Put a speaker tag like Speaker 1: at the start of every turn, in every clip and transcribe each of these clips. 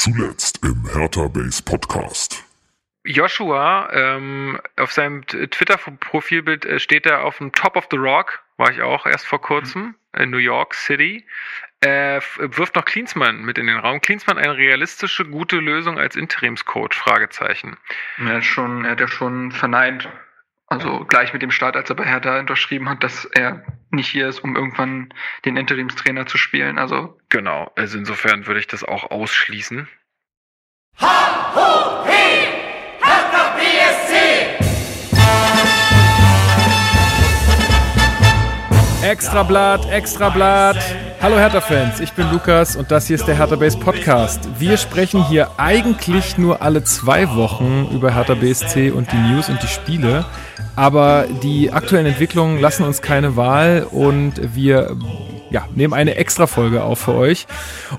Speaker 1: Zuletzt im Hertha Base Podcast.
Speaker 2: Joshua, ähm, auf seinem Twitter-Profilbild äh, steht er auf dem Top of the Rock, war ich auch erst vor kurzem, in New York City. Äh, wirft noch Klinsmann mit in den Raum. Klinsmann eine realistische, gute Lösung als Interimscoach? Fragezeichen.
Speaker 3: Er hat, schon, er hat ja schon verneint, also gleich mit dem Start, als er bei Hertha unterschrieben hat, dass er nicht hier ist, um irgendwann den Interimstrainer zu spielen. Also
Speaker 2: genau, also insofern würde ich das auch ausschließen.
Speaker 4: Ha, ho, he, Hertha BSC!
Speaker 5: Extrablatt, Extrablatt. Hallo Hertha-Fans, ich bin Lukas und das hier ist der Hertha Base Podcast. Wir sprechen hier eigentlich nur alle zwei Wochen über Hertha BSC und die News und die Spiele. Aber die aktuellen Entwicklungen lassen uns keine Wahl und wir ja, nehmen eine Extra-Folge auf für euch.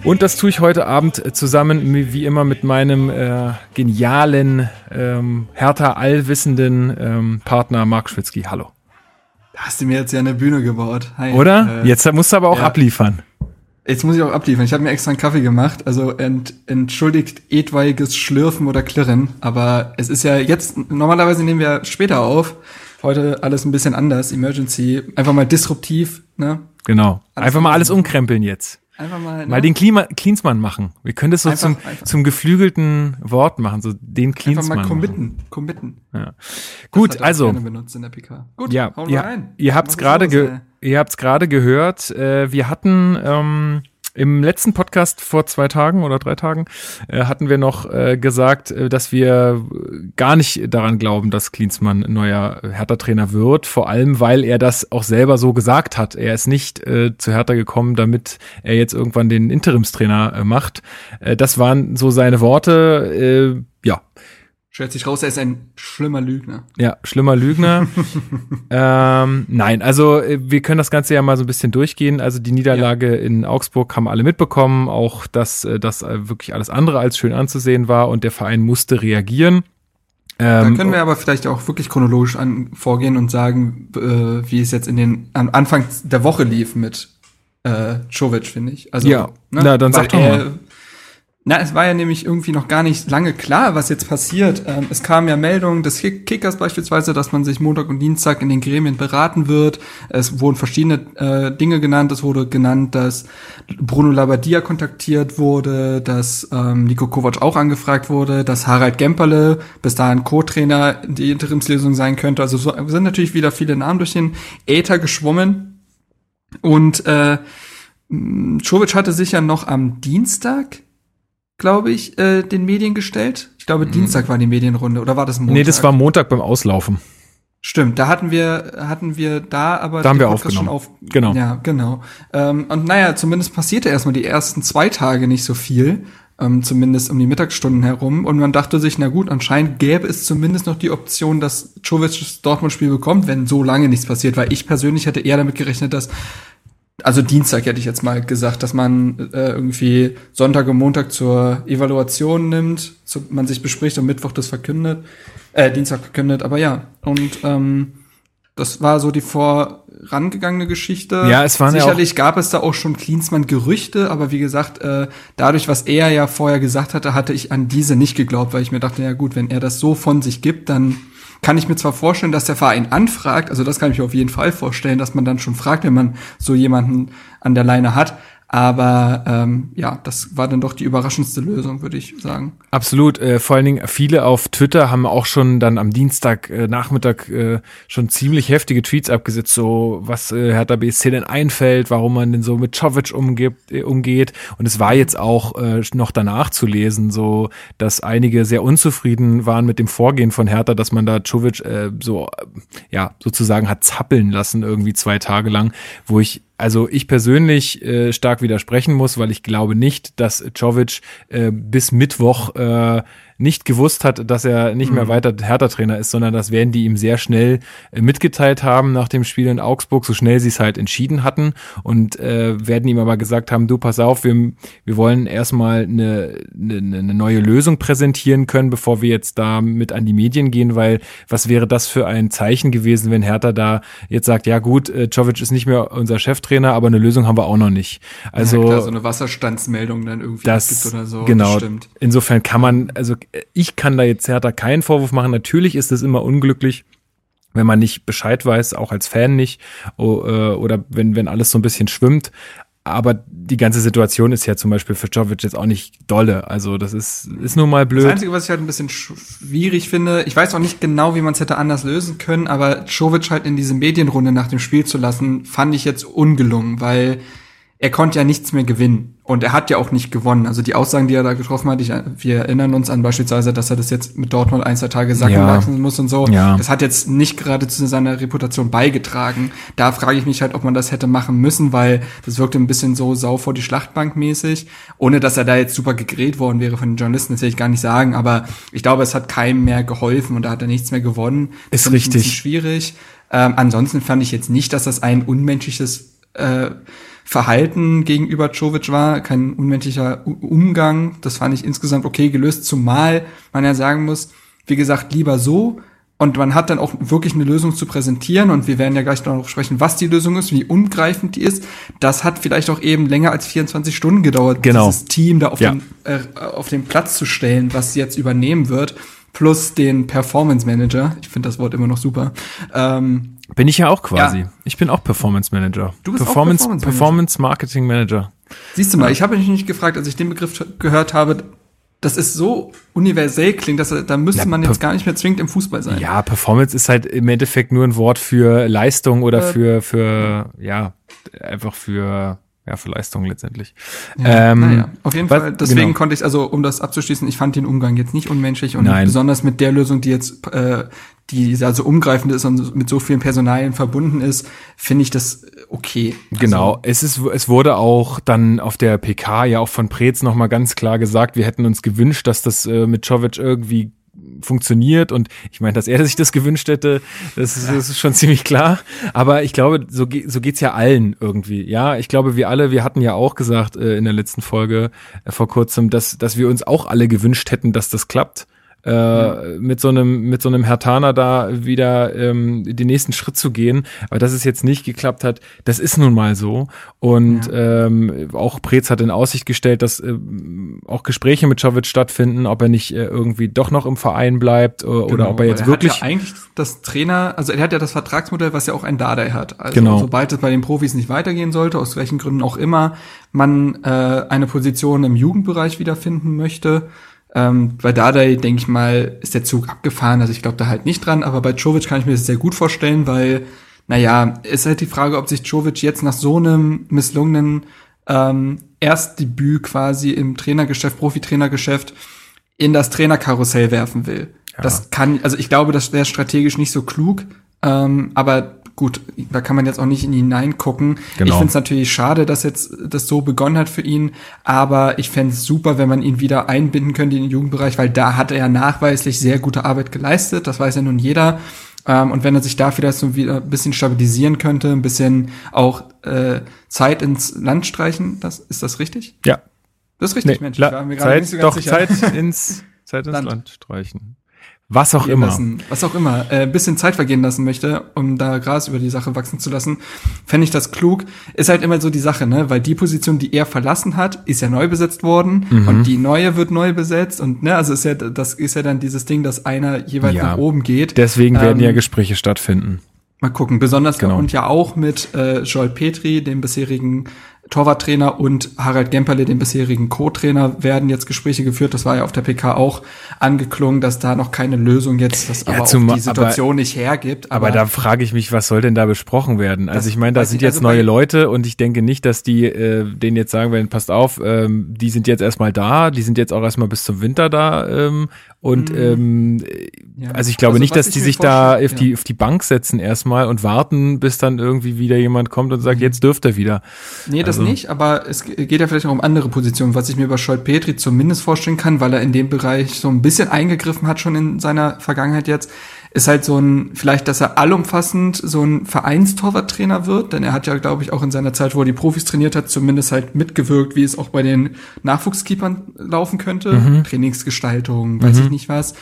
Speaker 5: Und das tue ich heute Abend zusammen, wie immer, mit meinem äh, genialen, ähm, Hertha allwissenden ähm, Partner Marc Schwitzky. Hallo.
Speaker 6: Da hast du mir jetzt ja eine Bühne gebaut.
Speaker 5: Hi. Oder? Äh, jetzt musst du aber auch ja. abliefern.
Speaker 6: Jetzt muss ich auch abliefern. Ich habe mir extra einen Kaffee gemacht. Also ent, entschuldigt etwaiges Schlürfen oder Klirren. Aber es ist ja jetzt, normalerweise nehmen wir später auf. Heute alles ein bisschen anders. Emergency. Einfach mal disruptiv. Ne?
Speaker 5: Genau. Alles Einfach mal alles umkrempeln jetzt. Einfach mal, ne? mal den Klima Cleansmann machen. Wir können das so einfach, zum, einfach. zum geflügelten Wort machen, so den Cleansmann.
Speaker 6: Einfach mal committen, committen.
Speaker 5: Ja. Gut, also.
Speaker 6: Gut,
Speaker 5: ja, ihr, ihr habt's gerade, ihr habt's gerade gehört. Äh, wir hatten ähm, im letzten Podcast vor zwei Tagen oder drei Tagen äh, hatten wir noch äh, gesagt, äh, dass wir gar nicht daran glauben, dass Klinsmann neuer Hertha-Trainer wird. Vor allem, weil er das auch selber so gesagt hat. Er ist nicht äh, zu Hertha gekommen, damit er jetzt irgendwann den Interimstrainer äh, macht. Äh, das waren so seine Worte. Äh, ja,
Speaker 6: Stellt sich raus, er ist ein schlimmer Lügner.
Speaker 5: Ja, schlimmer Lügner. ähm, nein, also äh, wir können das Ganze ja mal so ein bisschen durchgehen. Also die Niederlage ja. in Augsburg haben alle mitbekommen, auch dass äh, das äh, wirklich alles andere als schön anzusehen war und der Verein musste reagieren.
Speaker 6: Ähm, da können wir aber vielleicht auch wirklich chronologisch an, vorgehen und sagen, äh, wie es jetzt in den an Anfang der Woche lief mit äh, Czovic, finde ich.
Speaker 5: Also, ja, ne, na, dann sag doch mal.
Speaker 6: Na, es war ja nämlich irgendwie noch gar nicht lange klar, was jetzt passiert. Ähm, es kamen ja Meldungen des Kickers beispielsweise, dass man sich Montag und Dienstag in den Gremien beraten wird. Es wurden verschiedene äh, Dinge genannt. Es wurde genannt, dass Bruno Labbadia kontaktiert wurde, dass ähm, Nico Kovac auch angefragt wurde, dass Harald Gemperle bis dahin Co-Trainer die Interimslösung sein könnte. Also so sind natürlich wieder viele Namen durch den Äther geschwommen. Und äh, Czovic hatte sich ja noch am Dienstag glaube ich, äh, den Medien gestellt. Ich glaube, mhm. Dienstag war die Medienrunde oder war das
Speaker 5: Montag? Nee, das war Montag beim Auslaufen.
Speaker 6: Stimmt, da hatten wir hatten wir da aber
Speaker 5: da haben wir aufgenommen. Auf,
Speaker 6: genau. Ja, genau. Ähm, und naja, zumindest passierte erstmal die ersten zwei Tage nicht so viel, ähm, zumindest um die Mittagsstunden herum. Und man dachte sich, na gut, anscheinend gäbe es zumindest noch die Option, dass Czovic das Dortmund-Spiel bekommt, wenn so lange nichts passiert. Weil ich persönlich hätte eher damit gerechnet, dass also Dienstag hätte ich jetzt mal gesagt, dass man äh, irgendwie Sonntag und Montag zur Evaluation nimmt, zu, man sich bespricht und Mittwoch das verkündet, äh, Dienstag verkündet, aber ja, und ähm, das war so die vorangegangene Geschichte.
Speaker 5: Ja, es waren
Speaker 6: Sicherlich ja gab es da auch schon Klinsmann-Gerüchte, aber wie gesagt, äh, dadurch, was er ja vorher gesagt hatte, hatte ich an diese nicht geglaubt, weil ich mir dachte, ja gut, wenn er das so von sich gibt, dann kann ich mir zwar vorstellen, dass der Verein anfragt, also das kann ich mir auf jeden Fall vorstellen, dass man dann schon fragt, wenn man so jemanden an der Leine hat, aber ähm, ja, das war dann doch die überraschendste Lösung, würde ich sagen.
Speaker 5: Absolut. Äh, vor allen Dingen viele auf Twitter haben auch schon dann am Dienstag äh, Nachmittag äh, schon ziemlich heftige Tweets abgesetzt, so was äh, Hertha BSC denn einfällt, warum man denn so mit Czovic umgibt, äh, umgeht. Und es war jetzt auch äh, noch danach zu lesen, so dass einige sehr unzufrieden waren mit dem Vorgehen von Hertha, dass man da Czovic äh, so äh, ja sozusagen hat zappeln lassen irgendwie zwei Tage lang, wo ich also ich persönlich äh, stark widersprechen muss, weil ich glaube nicht, dass Czovic äh, bis Mittwoch äh, nicht gewusst hat, dass er nicht mehr weiter Hertha-Trainer ist, sondern das werden die ihm sehr schnell äh, mitgeteilt haben nach dem Spiel in Augsburg, so schnell sie es halt entschieden hatten und äh, werden ihm aber gesagt haben, du pass auf, wir, wir wollen erstmal eine, eine, eine neue Lösung präsentieren können, bevor wir jetzt da mit an die Medien gehen, weil was wäre das für ein Zeichen gewesen, wenn Hertha da jetzt sagt, ja gut, äh, Jovic ist nicht mehr unser Cheftrainer, aber eine Lösung haben wir auch noch nicht. Also
Speaker 6: ja, klar, so eine Wasserstandsmeldung dann irgendwie
Speaker 5: das
Speaker 6: gibt oder so.
Speaker 5: Genau.
Speaker 6: Das stimmt.
Speaker 5: Insofern kann man, also ich kann da jetzt Hertha keinen Vorwurf machen. Natürlich ist es immer unglücklich, wenn man nicht Bescheid weiß, auch als Fan nicht, äh, oder wenn, wenn alles so ein bisschen schwimmt. Aber die ganze Situation ist ja zum Beispiel für Jovic jetzt auch nicht dolle. Also das ist, ist nun mal
Speaker 6: Das
Speaker 5: blöd.
Speaker 6: Einzige, was ich halt ein bisschen schwierig finde, ich weiß auch nicht genau, wie man es hätte anders lösen können, aber Jovic halt in diese Medienrunde nach dem Spiel zu lassen, fand ich jetzt ungelungen, weil er konnte ja nichts mehr gewinnen. Und er hat ja auch nicht gewonnen. Also die Aussagen, die er da getroffen hat, ich, wir erinnern uns an beispielsweise, dass er das jetzt mit Dortmund ein, zwei Tage sacken
Speaker 5: Ja.
Speaker 6: lassen muss und so.
Speaker 5: Ja.
Speaker 6: Das hat jetzt nicht gerade zu seiner Reputation beigetragen. Da frage ich mich halt, ob man das hätte machen müssen, weil das wirkte ein bisschen so sau vor die Schlachtbank mäßig. Ohne dass er da jetzt super gegräht worden wäre von den Journalisten, das will ich gar nicht sagen. Aber ich glaube, es hat keinem mehr geholfen und da hat er nichts mehr gewonnen. Das
Speaker 5: Ist richtig.
Speaker 6: schwierig. Ähm, ansonsten fand ich jetzt nicht, dass das ein unmenschliches äh, Verhalten gegenüber Jovic war, kein unmenschlicher Umgang. Das fand ich insgesamt okay gelöst, zumal man ja sagen muss, wie gesagt, lieber so. Und man hat dann auch wirklich eine Lösung zu präsentieren und wir werden ja gleich noch sprechen, was die Lösung ist, wie ungreifend die ist. Das hat vielleicht auch eben länger als 24 Stunden gedauert,
Speaker 5: Genau.
Speaker 6: dieses Team da auf,
Speaker 5: Ja.
Speaker 6: den, äh, auf den Platz zu stellen, was jetzt übernehmen wird, plus den Performance Manager. Ich finde das Wort immer noch super. Ähm,
Speaker 5: Bin ich ja auch quasi.
Speaker 6: Ja.
Speaker 5: Ich bin auch Performance Manager.
Speaker 6: Du bist auch
Speaker 5: Performance,
Speaker 6: Performance
Speaker 5: Performance,
Speaker 6: Manager.
Speaker 5: Marketing Manager.
Speaker 6: Siehst du mal, ich habe mich nicht gefragt, als ich den Begriff gehört habe, das ist so universell klingt, dass da müsste man jetzt gar nicht mehr zwingend im Fußball sein.
Speaker 5: Ja, Performance ist halt im Endeffekt nur ein Wort für Leistung oder
Speaker 6: Äh.
Speaker 5: für, für, ja, einfach für, ja, für Leistung letztendlich.
Speaker 6: Ja,
Speaker 5: Ähm,
Speaker 6: naja, auf jeden
Speaker 5: was-
Speaker 6: Fall. Deswegen
Speaker 5: genau.
Speaker 6: konnte ich, also um das abzuschließen, ich fand den Umgang jetzt nicht unmenschlich und
Speaker 5: Nein.
Speaker 6: besonders mit der Lösung, die jetzt, äh, die also umgreifend ist und mit so vielen Personalien verbunden ist, finde ich das okay.
Speaker 5: Genau,
Speaker 6: Also,
Speaker 5: es ist, es wurde auch dann auf der PK ja auch von Preetz nochmal ganz klar gesagt, wir hätten uns gewünscht, dass das äh, mit Jovic irgendwie funktioniert und ich meine, dass er sich das gewünscht hätte, das ist, das ist schon ziemlich klar. Aber ich glaube, so, ge so geht's ja allen irgendwie. Ja, ich glaube, wir alle, wir hatten ja auch gesagt äh, in der letzten Folge äh, vor kurzem, dass, dass wir uns auch alle gewünscht hätten, dass das klappt. Äh, mit so einem mit so einem Hertaner da wieder ähm, den nächsten Schritt zu gehen, aber dass es jetzt nicht geklappt hat, das ist nun mal so und ähm, auch Preetz hat in Aussicht gestellt, dass ähm, auch Gespräche mit Jovic stattfinden, ob er nicht äh, irgendwie doch noch im Verein bleibt äh, oder
Speaker 6: genau,
Speaker 5: ob er jetzt
Speaker 6: weil
Speaker 5: wirklich
Speaker 6: Hat ja eigentlich das Trainer, also er hat ja das Vertragsmodell, was ja auch ein Dardai hat. Also
Speaker 5: Genau.
Speaker 6: sobald es bei den Profis nicht weitergehen sollte, aus welchen Gründen auch immer, man äh, eine Position im Jugendbereich wiederfinden möchte. Ähm, bei Dardai, denke ich mal, ist der Zug abgefahren, also ich glaube da halt nicht dran, aber bei Jovic kann ich mir das sehr gut vorstellen, weil, naja, ist halt die Frage, ob sich Jovic jetzt nach so einem misslungenen ähm, Erstdebüt quasi im Trainergeschäft, Profitrainergeschäft, in das Trainerkarussell werfen will. Das kann, also ich glaube, das wäre strategisch nicht so klug, ähm, aber gut, da kann man jetzt auch nicht in ihn hineingucken.
Speaker 5: Genau.
Speaker 6: Ich finde es natürlich schade, dass jetzt das so begonnen hat für ihn, aber ich fände es super, wenn man ihn wieder einbinden könnte in den Jugendbereich, weil da hat er ja nachweislich sehr gute Arbeit geleistet, das weiß ja nun jeder. Ähm, und wenn er sich da vielleicht so wieder ein bisschen stabilisieren könnte, ein bisschen auch äh, Zeit ins Land streichen, das ist das richtig?
Speaker 5: ja
Speaker 6: Das ist
Speaker 5: nee,
Speaker 6: richtig, Mensch.
Speaker 5: la-
Speaker 6: ich war mir
Speaker 5: Zeit
Speaker 6: nicht so ganz
Speaker 5: doch
Speaker 6: sicher.
Speaker 5: Zeit ins Zeit ins
Speaker 6: Land.
Speaker 5: Land, streichen. Was auch immer.
Speaker 6: Lassen, was auch immer, äh, ein bisschen Zeit vergehen lassen möchte, um da Gras über die Sache wachsen zu lassen, fände ich das klug. Ist halt immer so die Sache, ne? Weil die Position, die er verlassen hat, ist ja neu besetzt worden
Speaker 5: Mhm.
Speaker 6: und die neue wird neu besetzt und ne, also ist ja, das ist ja dann dieses Ding, dass einer jeweils
Speaker 5: Ja.
Speaker 6: nach oben geht.
Speaker 5: Deswegen werden
Speaker 6: Ähm,
Speaker 5: ja Gespräche stattfinden.
Speaker 6: Mal gucken, besonders
Speaker 5: Genau.
Speaker 6: und ja auch mit äh, Joel Petri, dem bisherigen Torwarttrainer und Harald Gemperle, dem bisherigen Co-Trainer, werden jetzt Gespräche geführt. Das war ja auf der PK auch angeklungen, dass da noch keine Lösung jetzt, das
Speaker 5: Ja,
Speaker 6: aber
Speaker 5: zum-
Speaker 6: auch die Situation nicht hergibt.
Speaker 5: Aber da frage ich mich, was soll denn da besprochen werden? Also ich meine, da sind jetzt
Speaker 6: also
Speaker 5: neue Leute und ich denke nicht, dass die äh, denen jetzt sagen werden, passt auf, ähm, die sind jetzt erstmal da, die sind jetzt auch erstmal bis zum Winter da ähm, und ähm,
Speaker 6: Mhm. Ja.
Speaker 5: also ich glaube
Speaker 6: Also
Speaker 5: nicht, dass die sich da auf die auf die Bank setzen erstmal und warten, bis dann irgendwie wieder jemand kommt und sagt, jetzt dürft ihr wieder.
Speaker 6: Nee, das
Speaker 5: Also-
Speaker 6: nicht, aber es geht ja vielleicht auch um andere Positionen, was ich mir bei Scholt Petri zumindest vorstellen kann, weil er in dem Bereich so ein bisschen eingegriffen hat schon in seiner Vergangenheit jetzt, ist halt so ein, vielleicht, dass er allumfassend so ein Vereinstorwarttrainer wird, denn er hat ja, glaube ich, auch in seiner Zeit, wo er die Profis trainiert hat, zumindest halt mitgewirkt, wie es auch bei den Nachwuchskeepern laufen könnte.
Speaker 5: Mhm.
Speaker 6: Trainingsgestaltung, weiß ich nicht was.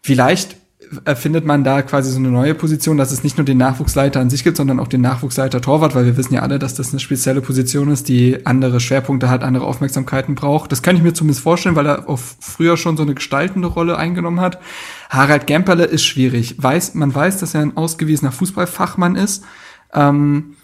Speaker 6: Vielleicht erfindet man da quasi so eine neue Position, dass es nicht nur den Nachwuchsleiter an sich gibt, sondern auch den Nachwuchsleiter Torwart, weil wir wissen ja alle, dass das eine spezielle Position ist, die andere Schwerpunkte hat, andere Aufmerksamkeiten braucht. Das kann ich mir zumindest vorstellen, weil er auch früher schon so eine gestaltende Rolle eingenommen hat. Harald Gemperle ist schwierig. Weiß, man weiß, dass er ein ausgewiesener Fußballfachmann ist. Ähm,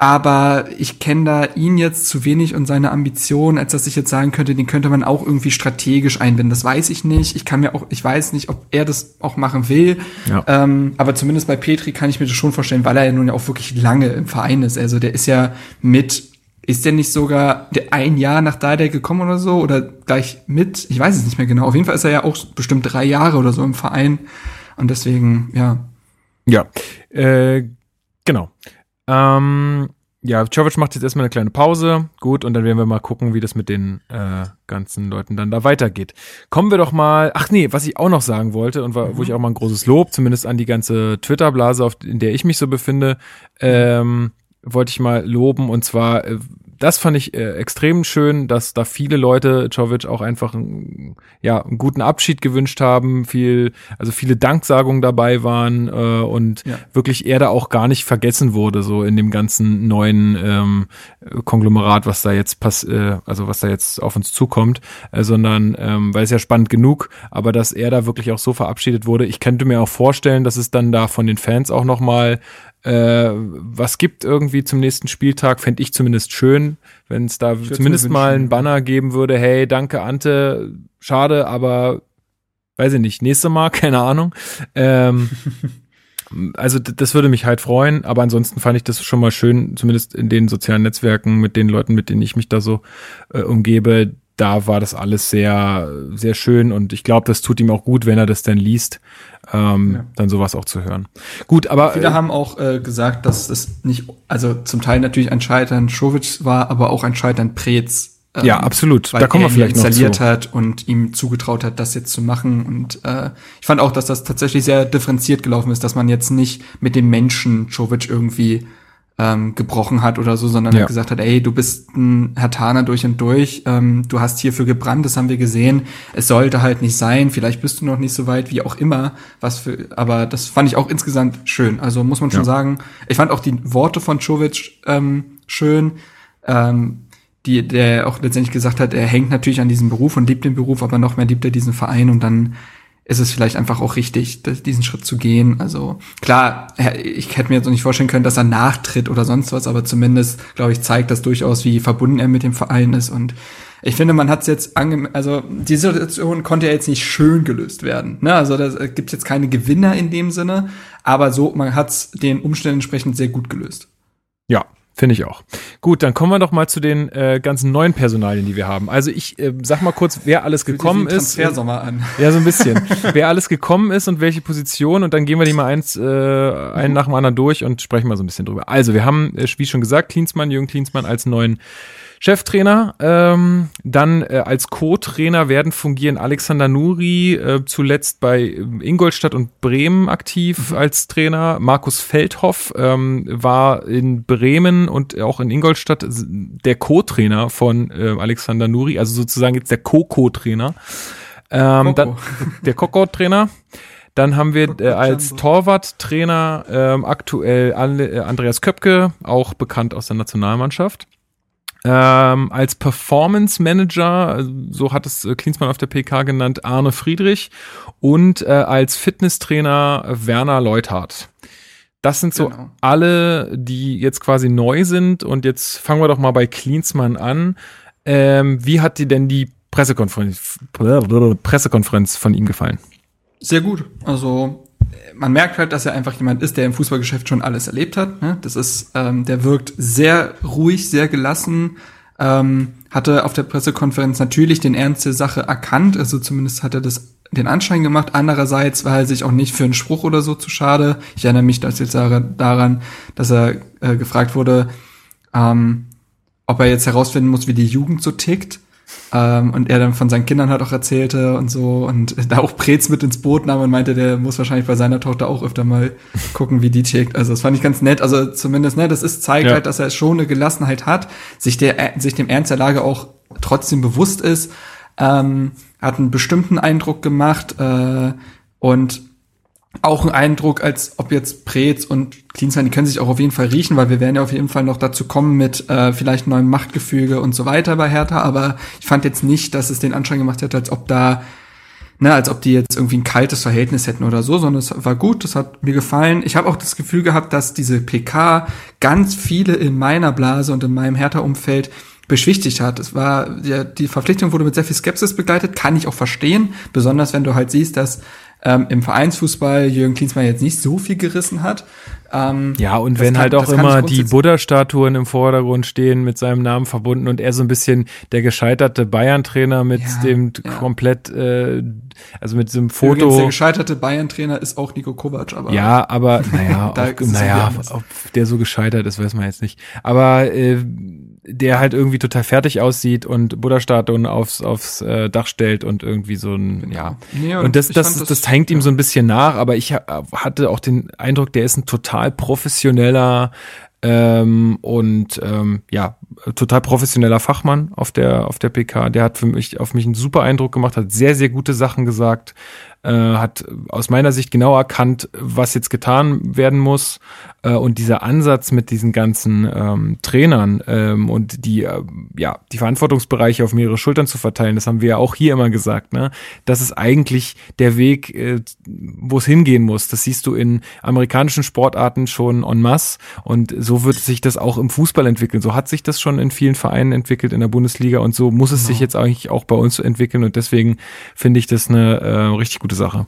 Speaker 6: aber ich kenne da ihn jetzt zu wenig und seine Ambitionen, als dass ich jetzt sagen könnte, den könnte man auch irgendwie strategisch einbinden. Das weiß ich nicht. Ich kann mir auch, ich weiß nicht, ob er das auch machen will.
Speaker 5: Ja.
Speaker 6: Ähm, aber zumindest bei Petri kann ich mir das schon vorstellen, weil er ja nun ja auch wirklich lange im Verein ist. Also der ist ja mit, ist der nicht sogar der ein Jahr nach Dardai gekommen oder so? Oder gleich mit? Ich weiß es nicht mehr genau. Auf jeden Fall ist er ja auch bestimmt drei Jahre oder so im Verein. Und deswegen, ja.
Speaker 5: Ja, äh, genau. Ähm, ja, Jovic macht jetzt erstmal eine kleine Pause. Gut, und dann werden wir mal gucken, wie das mit den äh, ganzen Leuten dann da weitergeht. Kommen wir doch mal. Ach nee, was ich auch noch sagen wollte und wo ich auch mal ein großes Lob, zumindest an die ganze Twitter-Blase, in der ich mich so befinde, ähm, wollte ich mal loben. Und zwar, äh, das fand ich äh, extrem schön, dass da viele Leute Jovic auch einfach einen, ja, einen guten Abschied gewünscht haben, viel, also viele Danksagungen dabei waren äh, und
Speaker 6: Ja.
Speaker 5: wirklich er da auch gar nicht vergessen wurde, so in dem ganzen neuen ähm, Konglomerat, was da jetzt pass äh, also was da jetzt auf uns zukommt, äh, sondern ähm, weil es ja spannend genug, aber dass er da wirklich auch so verabschiedet wurde. Ich könnte mir auch vorstellen, dass es dann da von den Fans auch noch mal äh, was gibt irgendwie zum nächsten Spieltag, fände ich zumindest schön, wenn es da zumindest mal einen Banner geben würde, hey, danke Ante, schade, aber weiß ich nicht, nächste Mal, keine Ahnung. Ähm, also das würde mich halt freuen, aber ansonsten fand ich das schon mal schön, zumindest in den sozialen Netzwerken mit den Leuten, mit denen ich mich da so äh, umgebe, da war das alles sehr, sehr schön und ich glaube, das tut ihm auch gut, wenn er das dann liest, ähm,
Speaker 6: Ja.
Speaker 5: dann sowas auch zu hören. Gut, aber
Speaker 6: Viele
Speaker 5: äh,
Speaker 6: haben auch äh, gesagt, dass es nicht, also zum Teil natürlich ein Scheitern Schowitz war, aber auch ein Scheitern Preetz. ähm,
Speaker 5: ja, absolut.
Speaker 6: Weil
Speaker 5: Da kommen wir
Speaker 6: er
Speaker 5: vielleicht noch
Speaker 6: installiert
Speaker 5: zu.
Speaker 6: hat und ihm zugetraut hat, das jetzt zu machen. Und äh, ich fand auch, dass das tatsächlich sehr differenziert gelaufen ist, dass man jetzt nicht mit dem Menschen Jovic irgendwie ähm, gebrochen hat oder so, sondern
Speaker 5: Ja.
Speaker 6: gesagt hat, ey, du bist ein Hertaner durch und durch, ähm, du hast hierfür gebrannt, das haben wir gesehen. Es sollte halt nicht sein, vielleicht bist du noch nicht so weit, wie auch immer. Was für, aber das fand ich auch insgesamt schön. Also muss man schon
Speaker 5: Ja.
Speaker 6: sagen. Ich fand auch die Worte von Jovic ähm, schön. Ähm, die, der auch letztendlich gesagt hat, er hängt natürlich an diesem Beruf und liebt den Beruf, aber noch mehr liebt er diesen Verein und dann ist es vielleicht einfach auch richtig, diesen Schritt zu gehen. Also klar, ich hätte mir jetzt auch nicht vorstellen können, dass er nachtritt oder sonst was, aber zumindest, glaube ich, zeigt das durchaus, wie verbunden er mit dem Verein ist und ich finde, man hat es jetzt ange also die Situation konnte ja jetzt nicht schön gelöst werden. Ne? Also da gibt jetzt keine Gewinner in dem Sinne, aber so, man hat es den Umständen entsprechend sehr gut gelöst.
Speaker 5: Ja, finde ich auch. Gut, dann kommen wir doch mal zu den äh, ganzen neuen Personalien, die wir haben. Also ich äh, sag mal kurz, wer alles gekommen ist.
Speaker 6: Transfersommer an.
Speaker 5: Ja, so ein bisschen. Wer alles gekommen ist und welche Position und dann gehen wir die mal eins, äh, einen nach dem anderen durch und sprechen mal so ein bisschen drüber. Also, wir haben, äh, wie schon gesagt, Klinsmann, Jürgen Klinsmann als neuen Cheftrainer. Ähm, dann äh, als Co-Trainer werden fungieren Alexander Nuri, äh, zuletzt bei ähm, Ingolstadt und Bremen aktiv als Trainer. Markus Feldhoff ähm, war in Bremen und auch in Ingolstadt der Co-Trainer von äh, Alexander Nuri, also sozusagen jetzt der Co-Co-Trainer. Ähm, dann, der Coco-Trainer. Dann haben wir äh, als. Torwarttrainer ähm, aktuell äh, Andreas Köpke, auch bekannt aus der Nationalmannschaft. Ähm, als Performance Manager, äh, so hat es äh, Klinsmann auf der PK genannt, Arne Friedrich und äh, als Fitnesstrainer Werner Leuthardt. Das sind so
Speaker 6: Genau.
Speaker 5: alle, die jetzt quasi neu sind und jetzt fangen wir doch mal bei Klinsmann an. Ähm, wie hat dir denn die Pressekonferenz, Pressekonferenz von ihm gefallen?
Speaker 6: Sehr gut. Also man merkt halt, dass er einfach jemand ist, der im Fußballgeschäft schon alles erlebt hat. Ne? Das ist, ähm, der wirkt sehr ruhig, sehr gelassen. Ähm, hatte auf der Pressekonferenz natürlich den Ernst der Sache erkannt. Also zumindest hat er das den Anschein gemacht. Andererseits war er sich auch nicht für einen Spruch oder so zu schade. Ich erinnere mich das jetzt daran, dass er äh, gefragt wurde, ähm, ob er jetzt herausfinden muss, wie die Jugend so tickt. Ähm, und er dann von seinen Kindern halt auch erzählte und so und da auch Prez mit ins Boot nahm und meinte, der muss wahrscheinlich bei seiner Tochter auch öfter mal gucken, wie die tickt. Also das fand ich ganz nett. Also zumindest, ne, das ist, zeigt
Speaker 5: Ja.
Speaker 6: halt, dass er schon eine Gelassenheit hat, sich der, sich dem Ernst der Lage auch trotzdem bewusst ist, ähm, hat einen bestimmten Eindruck gemacht, äh, und auch ein Eindruck, als ob jetzt Preetz und Klinsmann, die können sich auch auf jeden Fall riechen, weil wir werden ja auf jeden Fall noch dazu kommen mit äh, vielleicht neuem Machtgefüge und so weiter bei Hertha, aber ich fand jetzt nicht, dass es den Anschein gemacht hätte, als ob da, ne, als ob die jetzt irgendwie ein kaltes Verhältnis hätten oder so, sondern es war gut, das hat mir gefallen. Ich habe auch das Gefühl gehabt, dass diese PK ganz viele in meiner Blase und in meinem Hertha-Umfeld beschwichtigt hat. Es war, ja, die Verpflichtung wurde mit sehr viel Skepsis begleitet, kann ich auch verstehen, besonders wenn du halt siehst, dass ähm, im Vereinsfußball Jürgen Klinsmann jetzt nicht so viel gerissen hat. Ähm,
Speaker 5: Ja, und wenn
Speaker 6: kann-
Speaker 5: halt auch immer die Buddha-Statuen im Vordergrund stehen mit seinem Namen verbunden und er so ein bisschen der gescheiterte Bayern-Trainer mit
Speaker 6: Ja,
Speaker 5: dem
Speaker 6: ja.
Speaker 5: komplett, äh, also mit diesem
Speaker 6: Übrigens, der
Speaker 5: Foto.
Speaker 6: gescheiterte Bayern-Trainer ist auch Nico Kovac, aber
Speaker 5: Ja, aber naja, auch, naja, ob der so gescheitert ist, weiß man jetzt nicht. Aber äh, der halt irgendwie total fertig aussieht und Buddha-Statuen aufs, aufs äh, Dach stellt und irgendwie so ein, ja.
Speaker 6: Nee,
Speaker 5: und das,
Speaker 6: ich
Speaker 5: das,
Speaker 6: fand
Speaker 5: das, hängt ihm so ein bisschen nach, aber ich ha- hatte auch den Eindruck, der ist ein total professioneller ähm, und ähm, ja, total professioneller Fachmann auf der, auf der PK. Der hat für mich, auf mich einen super Eindruck gemacht, hat sehr, sehr gute Sachen gesagt, äh, hat aus meiner Sicht genau erkannt, was jetzt getan werden muss. Äh, und dieser Ansatz mit diesen ganzen ähm, Trainern ähm, und die, äh, ja, die Verantwortungsbereiche auf mehrere Schultern zu verteilen, das haben wir ja auch hier immer gesagt, ne? Das ist eigentlich der Weg, äh, wo es hingehen muss. Das siehst du in amerikanischen Sportarten schon en masse und so wird sich das auch im Fußball entwickeln. So hat sich das schon in vielen Vereinen entwickelt in der Bundesliga und so muss es sich jetzt eigentlich auch bei uns entwickeln und deswegen finde ich das eine äh, richtig gute Sache.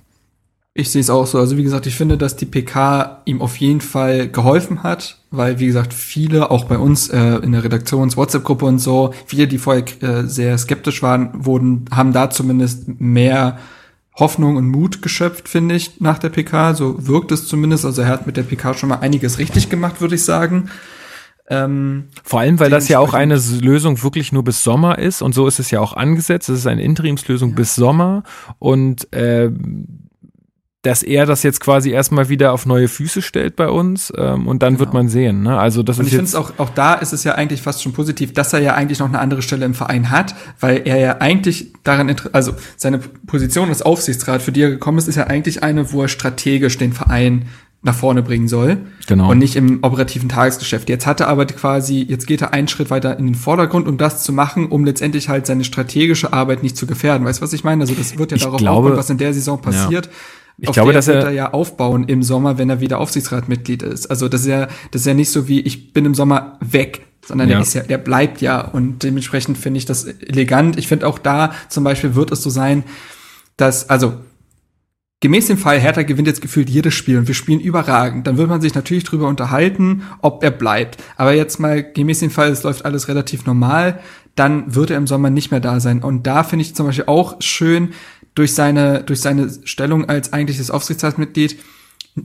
Speaker 6: Ich sehe es auch so. Also wie gesagt, ich finde, dass die PK ihm auf jeden Fall geholfen hat, weil wie gesagt viele, auch bei uns äh, in der Redaktions-WhatsApp-Gruppe und so, viele, die vorher äh, sehr skeptisch waren, wurden, haben da zumindest mehr Hoffnung und Mut geschöpft, finde ich, nach der PK. So wirkt es zumindest. Also er hat mit der PK schon mal einiges richtig gemacht, würde ich sagen. Ähm,
Speaker 5: Vor allem, weil das ja auch eine Lösung wirklich nur bis Sommer ist und so ist es ja auch angesetzt. Es ist eine Interimslösung bis Sommer und äh, dass er das jetzt quasi erstmal wieder auf neue Füße stellt bei uns ähm, und dann wird man sehen. Ne? Also das
Speaker 6: Und
Speaker 5: ist
Speaker 6: ich finde auch, auch da ist es ja eigentlich fast schon positiv, dass er ja eigentlich noch eine andere Stelle im Verein hat, weil er ja eigentlich daran, also seine Position als Aufsichtsrat, für die er gekommen ist, ist ja eigentlich eine, wo er strategisch den Verein nach vorne bringen soll.
Speaker 5: Genau.
Speaker 6: Und nicht im operativen Tagesgeschäft. Jetzt hat er aber quasi, jetzt geht er einen Schritt weiter in den Vordergrund, um das zu machen, um letztendlich halt seine strategische Arbeit nicht zu gefährden. Weißt du, was ich meine? Also das wird ja
Speaker 5: Ich
Speaker 6: darauf
Speaker 5: glaube-
Speaker 6: aufbauen, was in der Saison passiert.
Speaker 5: Ich
Speaker 6: Auf
Speaker 5: glaube,
Speaker 6: der
Speaker 5: dass
Speaker 6: wird
Speaker 5: er-
Speaker 6: er ja aufbauen im Sommer, wenn er wieder Aufsichtsratmitglied ist. Also das ist ja, das ist ja nicht so wie ich bin im Sommer weg, sondern
Speaker 5: Ja.
Speaker 6: der ist ja, der bleibt ja und dementsprechend finde ich das elegant. Ich finde auch da zum Beispiel wird es so sein, dass also gemäß dem Fall Hertha gewinnt jetzt gefühlt jedes Spiel und wir spielen überragend. Dann wird man sich natürlich drüber unterhalten, ob er bleibt. Aber jetzt mal gemäß dem Fall, es läuft alles relativ normal, dann wird er im Sommer nicht mehr da sein. Und da finde ich zum Beispiel auch schön durch seine durch seine Stellung als eigentliches Aufsichtsratsmitglied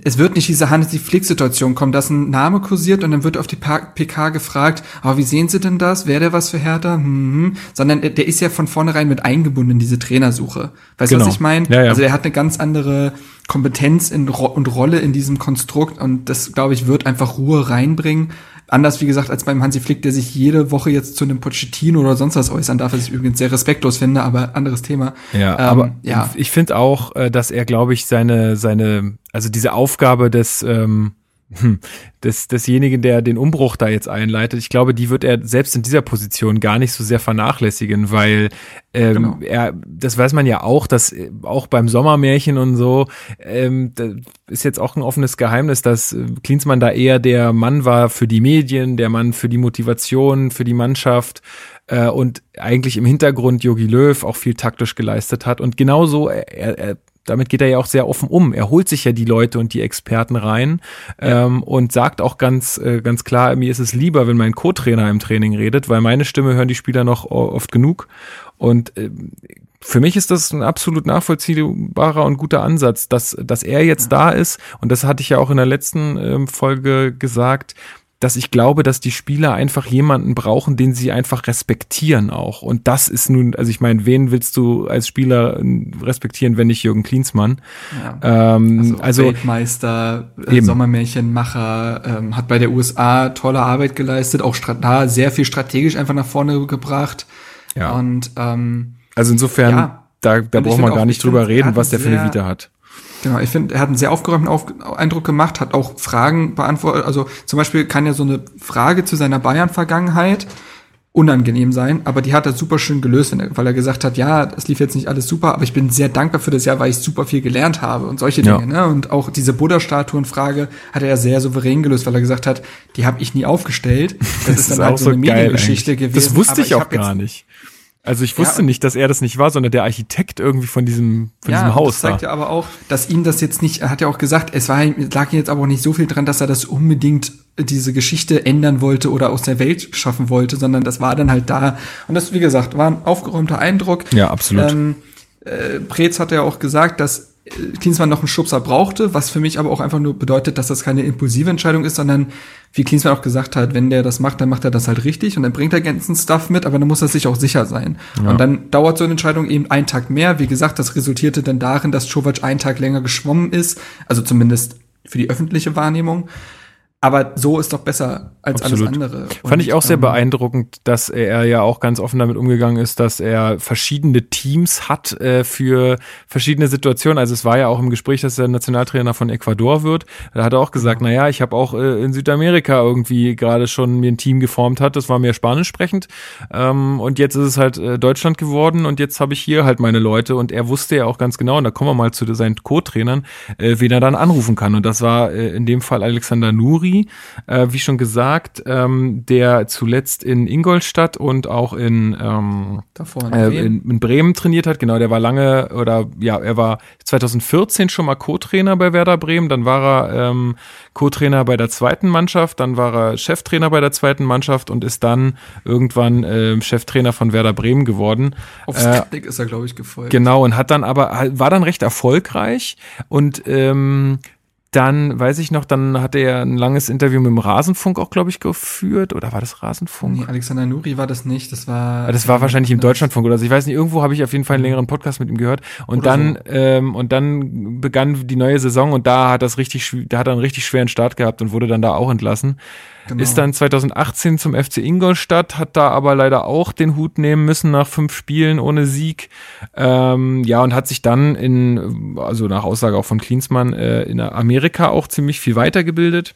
Speaker 6: es wird nicht diese Hannes die Flick-Situation kommen, dass ein Name kursiert und dann wird auf die PK gefragt, aber wie sehen Sie denn das? Wäre der was für Hertha? Hm. Sondern der- ist ja von vornherein mit eingebunden in diese Trainersuche. Weißt du,
Speaker 5: Genau.
Speaker 6: was ich meine?
Speaker 5: Ja, ja.
Speaker 6: Also er hat eine ganz andere Kompetenz in, und Rolle in diesem Konstrukt und das, glaube ich, wird einfach Ruhe reinbringen. Anders, wie gesagt, als beim Hansi Flick, der sich jede Woche jetzt zu einem Pochettino oder sonst was äußern darf, was ich übrigens sehr respektlos finde, aber anderes Thema.
Speaker 5: Ja,
Speaker 6: Ähm,
Speaker 5: aber
Speaker 6: ja.
Speaker 5: ich finde auch, äh, dass er, glaube ich, seine, seine, also diese Aufgabe des, ähm, hm, des, desjenigen, der den Umbruch da jetzt einleitet, ich glaube, die wird er selbst in dieser Position gar nicht so sehr vernachlässigen, weil ähm,
Speaker 6: Genau.
Speaker 5: er, das weiß man ja auch, dass äh, auch beim Sommermärchen und so, ähm, ist jetzt auch ein offenes Geheimnis, dass äh, Klinsmann da eher der Mann war für die Medien, der Mann für die Motivation, für die Mannschaft äh, und eigentlich im Hintergrund Jogi Löw auch viel taktisch geleistet hat. Und genauso, er, er, er- damit geht er ja auch sehr offen um. Er holt sich ja die Leute und die Experten rein ähm, und sagt auch ganz, äh, ganz klar, mir ist es lieber, wenn mein Co-Trainer im Training redet, weil meine Stimme hören die Spieler noch oft genug. Und ähm, für mich ist das ein absolut nachvollziehbarer und guter Ansatz, dass, dass er jetzt da ist. Und das hatte ich ja auch in der letzten ähm, Folge gesagt, dass ich glaube, dass die Spieler einfach jemanden brauchen, den sie einfach respektieren auch. Und das ist nun, also ich meine, wen willst du als Spieler respektieren, wenn nicht Jürgen Klinsmann?
Speaker 6: Ja.
Speaker 5: Ähm,
Speaker 6: Also,
Speaker 5: also
Speaker 6: Weltmeister, äh,
Speaker 5: Eben.
Speaker 6: Sommermärchenmacher, ähm, hat bei der USA tolle Arbeit geleistet, auch da sehr viel strategisch einfach nach vorne gebracht.
Speaker 5: Ja.
Speaker 6: Und ähm,
Speaker 5: Also insofern,
Speaker 6: Ja.
Speaker 5: da, da braucht man gar nicht drüber
Speaker 6: er
Speaker 5: reden, was der für eine Vita hat.
Speaker 6: Genau, ich finde, er hat einen sehr aufgeräumten Auf Eindruck gemacht, hat auch Fragen beantwortet. Also zum Beispiel kann ja so eine Frage zu seiner Bayern-Vergangenheit unangenehm sein, aber die hat er super schön gelöst, weil er gesagt hat, ja, es lief jetzt nicht alles super, aber ich bin sehr dankbar für das Jahr, weil ich super viel gelernt habe und solche
Speaker 5: Ja.
Speaker 6: Dinge. Ne? Und auch diese Buddha-Statuen-Frage hat er ja sehr souverän gelöst, weil er gesagt hat, die habe ich nie aufgestellt. Das, ist dann halt so eine Mediengeschichte gewesen.
Speaker 5: Das wusste
Speaker 6: aber
Speaker 5: ich auch
Speaker 6: hab jetzt-
Speaker 5: gar nicht. Also ich wusste
Speaker 6: Ja.
Speaker 5: nicht, dass er das nicht war, sondern der Architekt irgendwie von diesem, von diesem
Speaker 6: und
Speaker 5: Haus
Speaker 6: das zeigt ja aber auch, dass ihm das jetzt nicht, er hat ja auch gesagt, es war, lag ihm jetzt aber auch nicht so viel dran, dass er das unbedingt äh, diese Geschichte ändern wollte oder aus der Welt schaffen wollte, sondern das war dann halt da. Und das, wie gesagt, war ein aufgeräumter Eindruck.
Speaker 5: Ja, absolut.
Speaker 6: Ähm, äh, Preetz hat ja auch gesagt, dass Klinsmann noch einen Schubser brauchte, was für mich aber auch einfach nur bedeutet, dass das keine impulsive Entscheidung ist, sondern wie Klinsmann auch gesagt hat, wenn der das macht, dann macht er das halt richtig und dann bringt er ganzen Stuff mit, aber dann muss er sich auch sicher sein. Und dann dauert so eine Entscheidung eben einen Tag mehr. Wie gesagt, das resultierte dann darin, dass Czovic einen Tag länger geschwommen ist, also zumindest für die öffentliche Wahrnehmung. Aber so ist doch besser als
Speaker 5: Absolut.
Speaker 6: alles andere.
Speaker 5: Fand
Speaker 6: Und,
Speaker 5: ich auch sehr
Speaker 6: ähm,
Speaker 5: beeindruckend, dass er ja auch ganz offen damit umgegangen ist, dass er verschiedene Teams hat äh, für verschiedene Situationen. Also es war ja auch im Gespräch, dass er Nationaltrainer von Ecuador wird. Da hat er auch gesagt, na ja, ich habe auch äh, in Südamerika irgendwie gerade schon mir ein Team geformt hat. Das war mehr Spanisch sprechend. Ähm, und jetzt ist es halt äh, Deutschland geworden und jetzt habe ich hier halt meine Leute. Und er wusste ja auch ganz genau, und da kommen wir mal zu seinen Co-Trainern, äh, wen er dann anrufen kann. Und das war äh, in dem Fall Alexander Nuri, äh, wie schon gesagt, ähm, der zuletzt in Ingolstadt und auch in, ähm,
Speaker 6: davor
Speaker 5: äh,
Speaker 6: Bremen.
Speaker 5: in, in Bremen trainiert hat. Genau, der war lange oder ja, er war 2014 schon mal Co-Trainer bei Werder Bremen, dann war er ähm, Co-Trainer bei der zweiten Mannschaft, dann war er Cheftrainer bei der zweiten Mannschaft und ist dann irgendwann ähm, Cheftrainer von Werder Bremen geworden.
Speaker 6: Auf
Speaker 5: Äh,
Speaker 6: ist er, glaube ich, gefolgt.
Speaker 5: Genau, und hat dann aber, war dann recht erfolgreich und ähm, dann, weiß ich noch, dann hat er ein langes Interview mit dem Rasenfunk auch, glaube ich, geführt. Oder war das Rasenfunk?
Speaker 6: Nee, Alexander Nuri war das nicht, das war.
Speaker 5: Ah, Das war wahrscheinlich im Deutschlandfunk oder so. Ich weiß nicht, irgendwo habe ich auf jeden Fall einen längeren Podcast mit ihm gehört. Und
Speaker 6: Oder
Speaker 5: dann,
Speaker 6: so.
Speaker 5: ähm, und dann begann die neue Saison und da hat das richtig, da hat er einen richtig schweren Start gehabt und wurde dann da auch entlassen.
Speaker 6: Genau.
Speaker 5: Ist dann 2018 zum FC Ingolstadt, hat da aber leider auch den Hut nehmen müssen nach fünf Spielen ohne Sieg. Ähm, ja, und hat sich dann in, also nach Aussage auch von Klinsmann, äh, in Amerika auch ziemlich viel weitergebildet.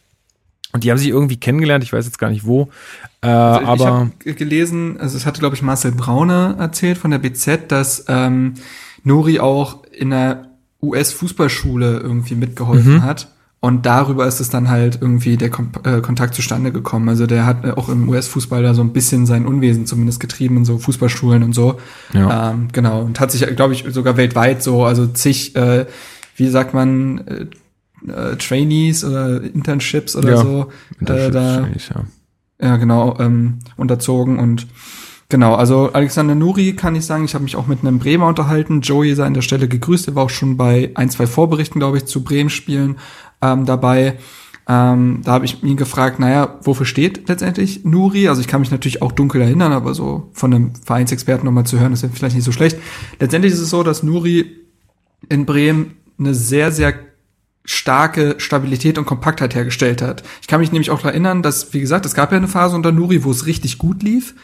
Speaker 5: Und die haben sich irgendwie kennengelernt, ich weiß jetzt gar nicht wo. Äh,
Speaker 6: Also ich
Speaker 5: aber
Speaker 6: habe gelesen, also es hatte, glaube ich, Marcel Braune erzählt von der BZ, dass ähm, Nuri auch in der US-Fußballschule irgendwie mitgeholfen
Speaker 5: Mhm.
Speaker 6: hat. Und darüber ist es dann halt irgendwie der Kom äh, Kontakt zustande gekommen. Also der hat äh, auch im US-Fußball da so ein bisschen sein Unwesen zumindest getrieben in so Fußballschulen und so.
Speaker 5: Ja.
Speaker 6: Ähm, genau. Und hat sich, glaube ich, sogar weltweit so, also zig, äh, wie sagt man, äh, äh, Trainees oder Internships oder
Speaker 5: Ja,
Speaker 6: so äh, da
Speaker 5: Wahrscheinlich, ja.
Speaker 6: ja, genau, ähm, unterzogen und genau, also Alexander Nuri kann ich sagen, ich habe mich auch mit einem Bremer unterhalten. Joey sei an der Stelle gegrüßt, er war auch schon bei ein, zwei Vorberichten, glaube ich, zu Bremen-Spielen ähm, dabei. Ähm, da habe ich ihn gefragt, naja, wofür steht letztendlich Nuri? Also ich kann mich natürlich auch dunkel erinnern, aber so von einem Vereinsexperten nochmal zu hören, ist ja vielleicht nicht so schlecht. Letztendlich ist es so, dass Nuri in Bremen eine sehr, sehr starke Stabilität und Kompaktheit hergestellt hat. Ich kann mich nämlich auch erinnern, dass, wie gesagt, es gab ja eine Phase unter Nuri, wo es richtig gut lief,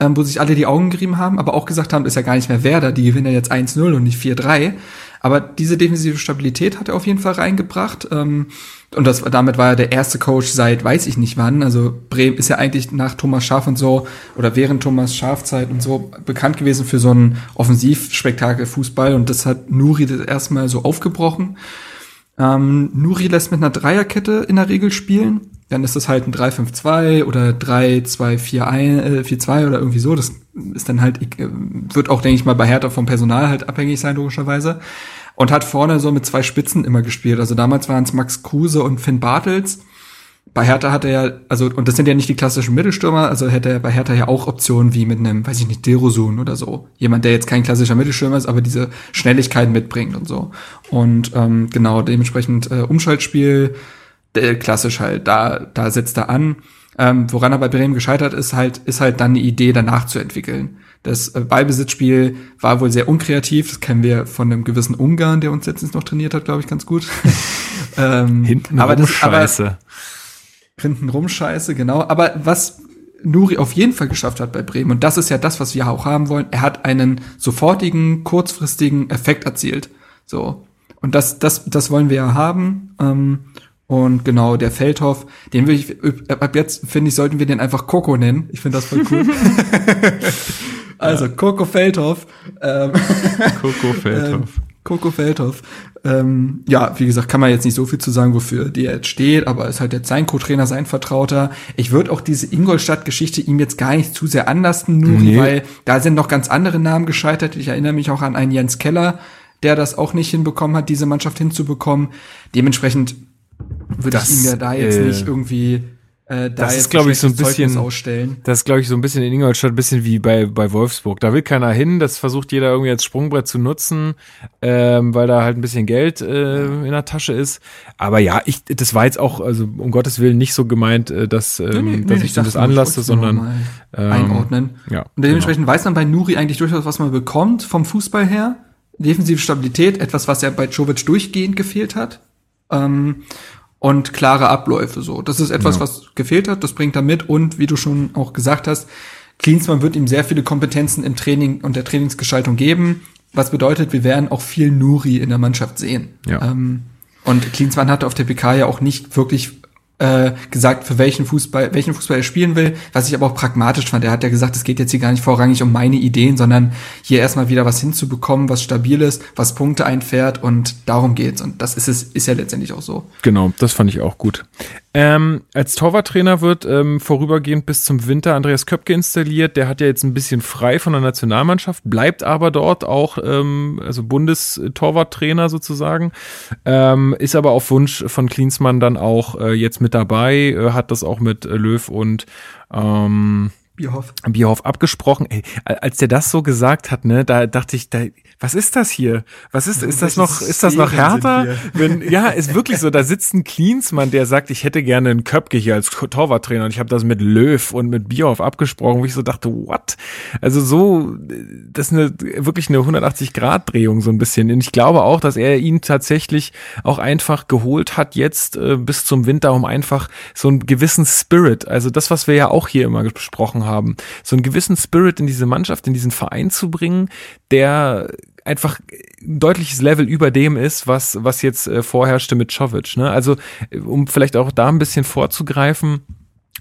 Speaker 6: ähm, wo sich alle die Augen gerieben haben, aber auch gesagt haben, ist ja gar nicht mehr Werder, die gewinnen ja jetzt 1-0 und nicht 4-3. Aber diese defensive Stabilität hat er auf jeden Fall reingebracht. Ähm, und das, damit war er der erste Coach seit weiß ich nicht wann. Also Bremen ist ja eigentlich nach Thomas Schaaf und so oder während Thomas Schaaf-Zeit und so bekannt gewesen für so einen Offensivspektakel Fußball. Und das hat Nuri das erstmal so aufgebrochen. Ähm, Nuri lässt mit einer Dreierkette in der Regel spielen. Dann ist das halt ein 3-5-2 oder 3-2-4-2 oder irgendwie so. Das ist dann halt, äh, wird auch, denke ich mal, bei Hertha vom Personal halt abhängig sein, logischerweise. Und hat vorne so mit zwei Spitzen immer gespielt. Also damals waren es Max Kruse und Finn Bartels. Bei Hertha hat er ja, also, und das sind ja nicht die klassischen Mittelstürmer, also hätte er bei Hertha ja auch Optionen wie mit einem, weiß ich nicht, Dilrosun oder so. Jemand, der jetzt kein klassischer Mittelstürmer ist, aber diese Schnelligkeit mitbringt und so. Und ähm, genau, dementsprechend äh, Umschaltspiel, äh, klassisch halt, da, da setzt er an. Ähm, woran er bei Bremen gescheitert ist, halt, ist halt dann eine Idee danach zu entwickeln. Das äh, Ballbesitzspiel war wohl sehr unkreativ. Das kennen wir von einem gewissen Ungarn, der uns letztens noch trainiert hat, glaube ich, ganz gut. ähm,
Speaker 5: Hinten
Speaker 6: aber das, aber
Speaker 5: Scheiße.
Speaker 6: hinten rum Scheiße, genau. Aber was Nuri auf jeden Fall geschafft hat bei Bremen, und das ist ja das, was wir auch haben wollen, er hat einen sofortigen, kurzfristigen Effekt erzielt. So. Und das, das, das wollen wir ja haben. Ähm, und genau, der Feldhoff, den will ich, ab jetzt finde ich, sollten wir den einfach Coco nennen. Ich finde das voll cool. also, Coco Feldhoff. Ähm,
Speaker 5: Coco Feldhoff.
Speaker 6: ähm, Coco Feldhoff. Ähm, ja, wie gesagt, kann man jetzt nicht so viel zu sagen, wofür der jetzt steht, aber ist halt jetzt sein Co-Trainer, sein Vertrauter. Ich würde auch diese Ingolstadt-Geschichte ihm jetzt gar nicht zu sehr anlasten, Nuri,
Speaker 5: Nee.
Speaker 6: weil da sind noch ganz andere Namen gescheitert. Ich erinnere mich auch an einen Jens Keller, der das auch nicht hinbekommen hat, diese Mannschaft hinzubekommen. Dementsprechend würde ich
Speaker 5: Das,
Speaker 6: ihm ja da jetzt
Speaker 5: äh,
Speaker 6: nicht irgendwie äh, da
Speaker 5: das ist,
Speaker 6: jetzt
Speaker 5: glaub ich, so ein
Speaker 6: Zeugnis
Speaker 5: bisschen-
Speaker 6: ausstellen.
Speaker 5: Das ist, glaube ich, so ein bisschen in Ingolstadt, ein bisschen wie bei, bei Wolfsburg. Da will keiner hin, das versucht jeder irgendwie als Sprungbrett zu nutzen, ähm, weil da halt ein bisschen Geld äh, in der Tasche ist. Aber ja, ich, das war jetzt auch, also um Gottes Willen nicht so gemeint, äh, dass, ähm, dass ich, ihm das anlasse, sondern ähm,
Speaker 6: einordnen.
Speaker 5: ja,
Speaker 6: Und dementsprechend weiß man bei Nuri eigentlich durchaus, was man bekommt vom Fußball her. Defensive Stabilität, etwas, was ja bei Jovic durchgehend gefehlt hat. Ähm, und klare Abläufe so. Das ist etwas,
Speaker 5: Ja.
Speaker 6: was gefehlt hat, das bringt er mit und wie du schon auch gesagt hast, Klinsmann wird ihm sehr viele Kompetenzen im Training und der Trainingsgestaltung geben, was bedeutet, wir werden auch viel Nuri in der Mannschaft sehen.
Speaker 5: Ja.
Speaker 6: Ähm, und Klinsmann hatte auf der PK ja auch nicht wirklich äh, gesagt, für welchen Fußball, welchen Fußball er spielen will, was ich aber auch pragmatisch fand. Er hat ja gesagt, es geht jetzt hier gar nicht vorrangig um meine Ideen, sondern hier erstmal wieder was hinzubekommen, was stabil ist, was Punkte einfährt und darum geht's. Und das ist es, ist ja letztendlich auch so.
Speaker 5: Genau, das fand ich auch gut. Ähm, als Torwarttrainer wird ähm, vorübergehend bis zum Winter Andreas Köpke installiert. Der hat ja jetzt ein bisschen frei von der Nationalmannschaft, bleibt aber dort auch, ähm, also Bundestorwarttrainer sozusagen, ähm, ist aber auf Wunsch von Klinsmann dann auch äh, jetzt mit dabei, äh, hat das auch mit äh, Löw und ähm,
Speaker 6: Bierhoff.
Speaker 5: Bierhoff abgesprochen. Ey, als der das so gesagt hat, ne, da dachte ich, da, was ist das hier? Was ist, ist das noch, ist das noch härter? Wenn, ja, ist wirklich so, da sitzt ein Klinsmann, der sagt, ich hätte gerne einen Köpke hier als Torwarttrainer und ich habe das mit Löw und mit Bierhoff abgesprochen, wo ich so dachte, what? Also so, das ist eine, wirklich eine 180-Grad-Drehung so ein bisschen. Und ich glaube auch, dass er ihn tatsächlich auch einfach geholt hat jetzt äh, bis zum Winter, um einfach so einen gewissen Spirit, also das, was wir ja auch hier immer besprochen haben, so einen gewissen Spirit in diese Mannschaft, in diesen Verein zu bringen, der einfach ein deutliches Level über dem ist, was, was jetzt äh, vorherrschte mit Czovic. Ne? Also, äh, um vielleicht auch da ein bisschen vorzugreifen,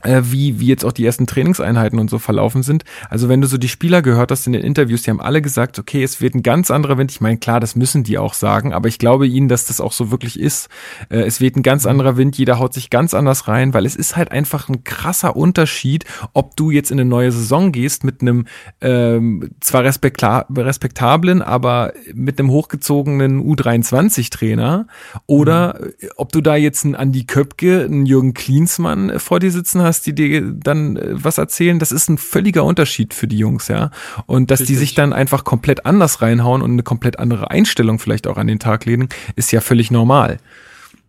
Speaker 5: wie, wie jetzt auch die ersten Trainingseinheiten und so verlaufen sind. Also wenn du so die Spieler gehört hast in den Interviews, die haben alle gesagt, okay, es wird ein ganz anderer Wind. Ich meine, klar, das müssen die auch sagen, aber ich glaube ihnen, dass das auch so wirklich ist. Äh, es weht ein ganz anderer Wind, jeder haut sich ganz anders rein, weil es ist halt einfach ein krasser Unterschied, ob du jetzt in eine neue Saison gehst mit einem ähm, zwar respekta respektablen, aber mit einem hochgezogenen U23-Trainer oder äh, ob du da jetzt einen Andi Köpke, einen Jürgen Klinsmann äh, vor dir sitzen hast, die dir dann äh, was erzählen, das ist ein völliger Unterschied für die Jungs, ja. Und dass die
Speaker 6: Richtig.
Speaker 5: sich dann einfach komplett anders reinhauen und eine komplett andere Einstellung vielleicht auch an den Tag legen, ist ja völlig normal.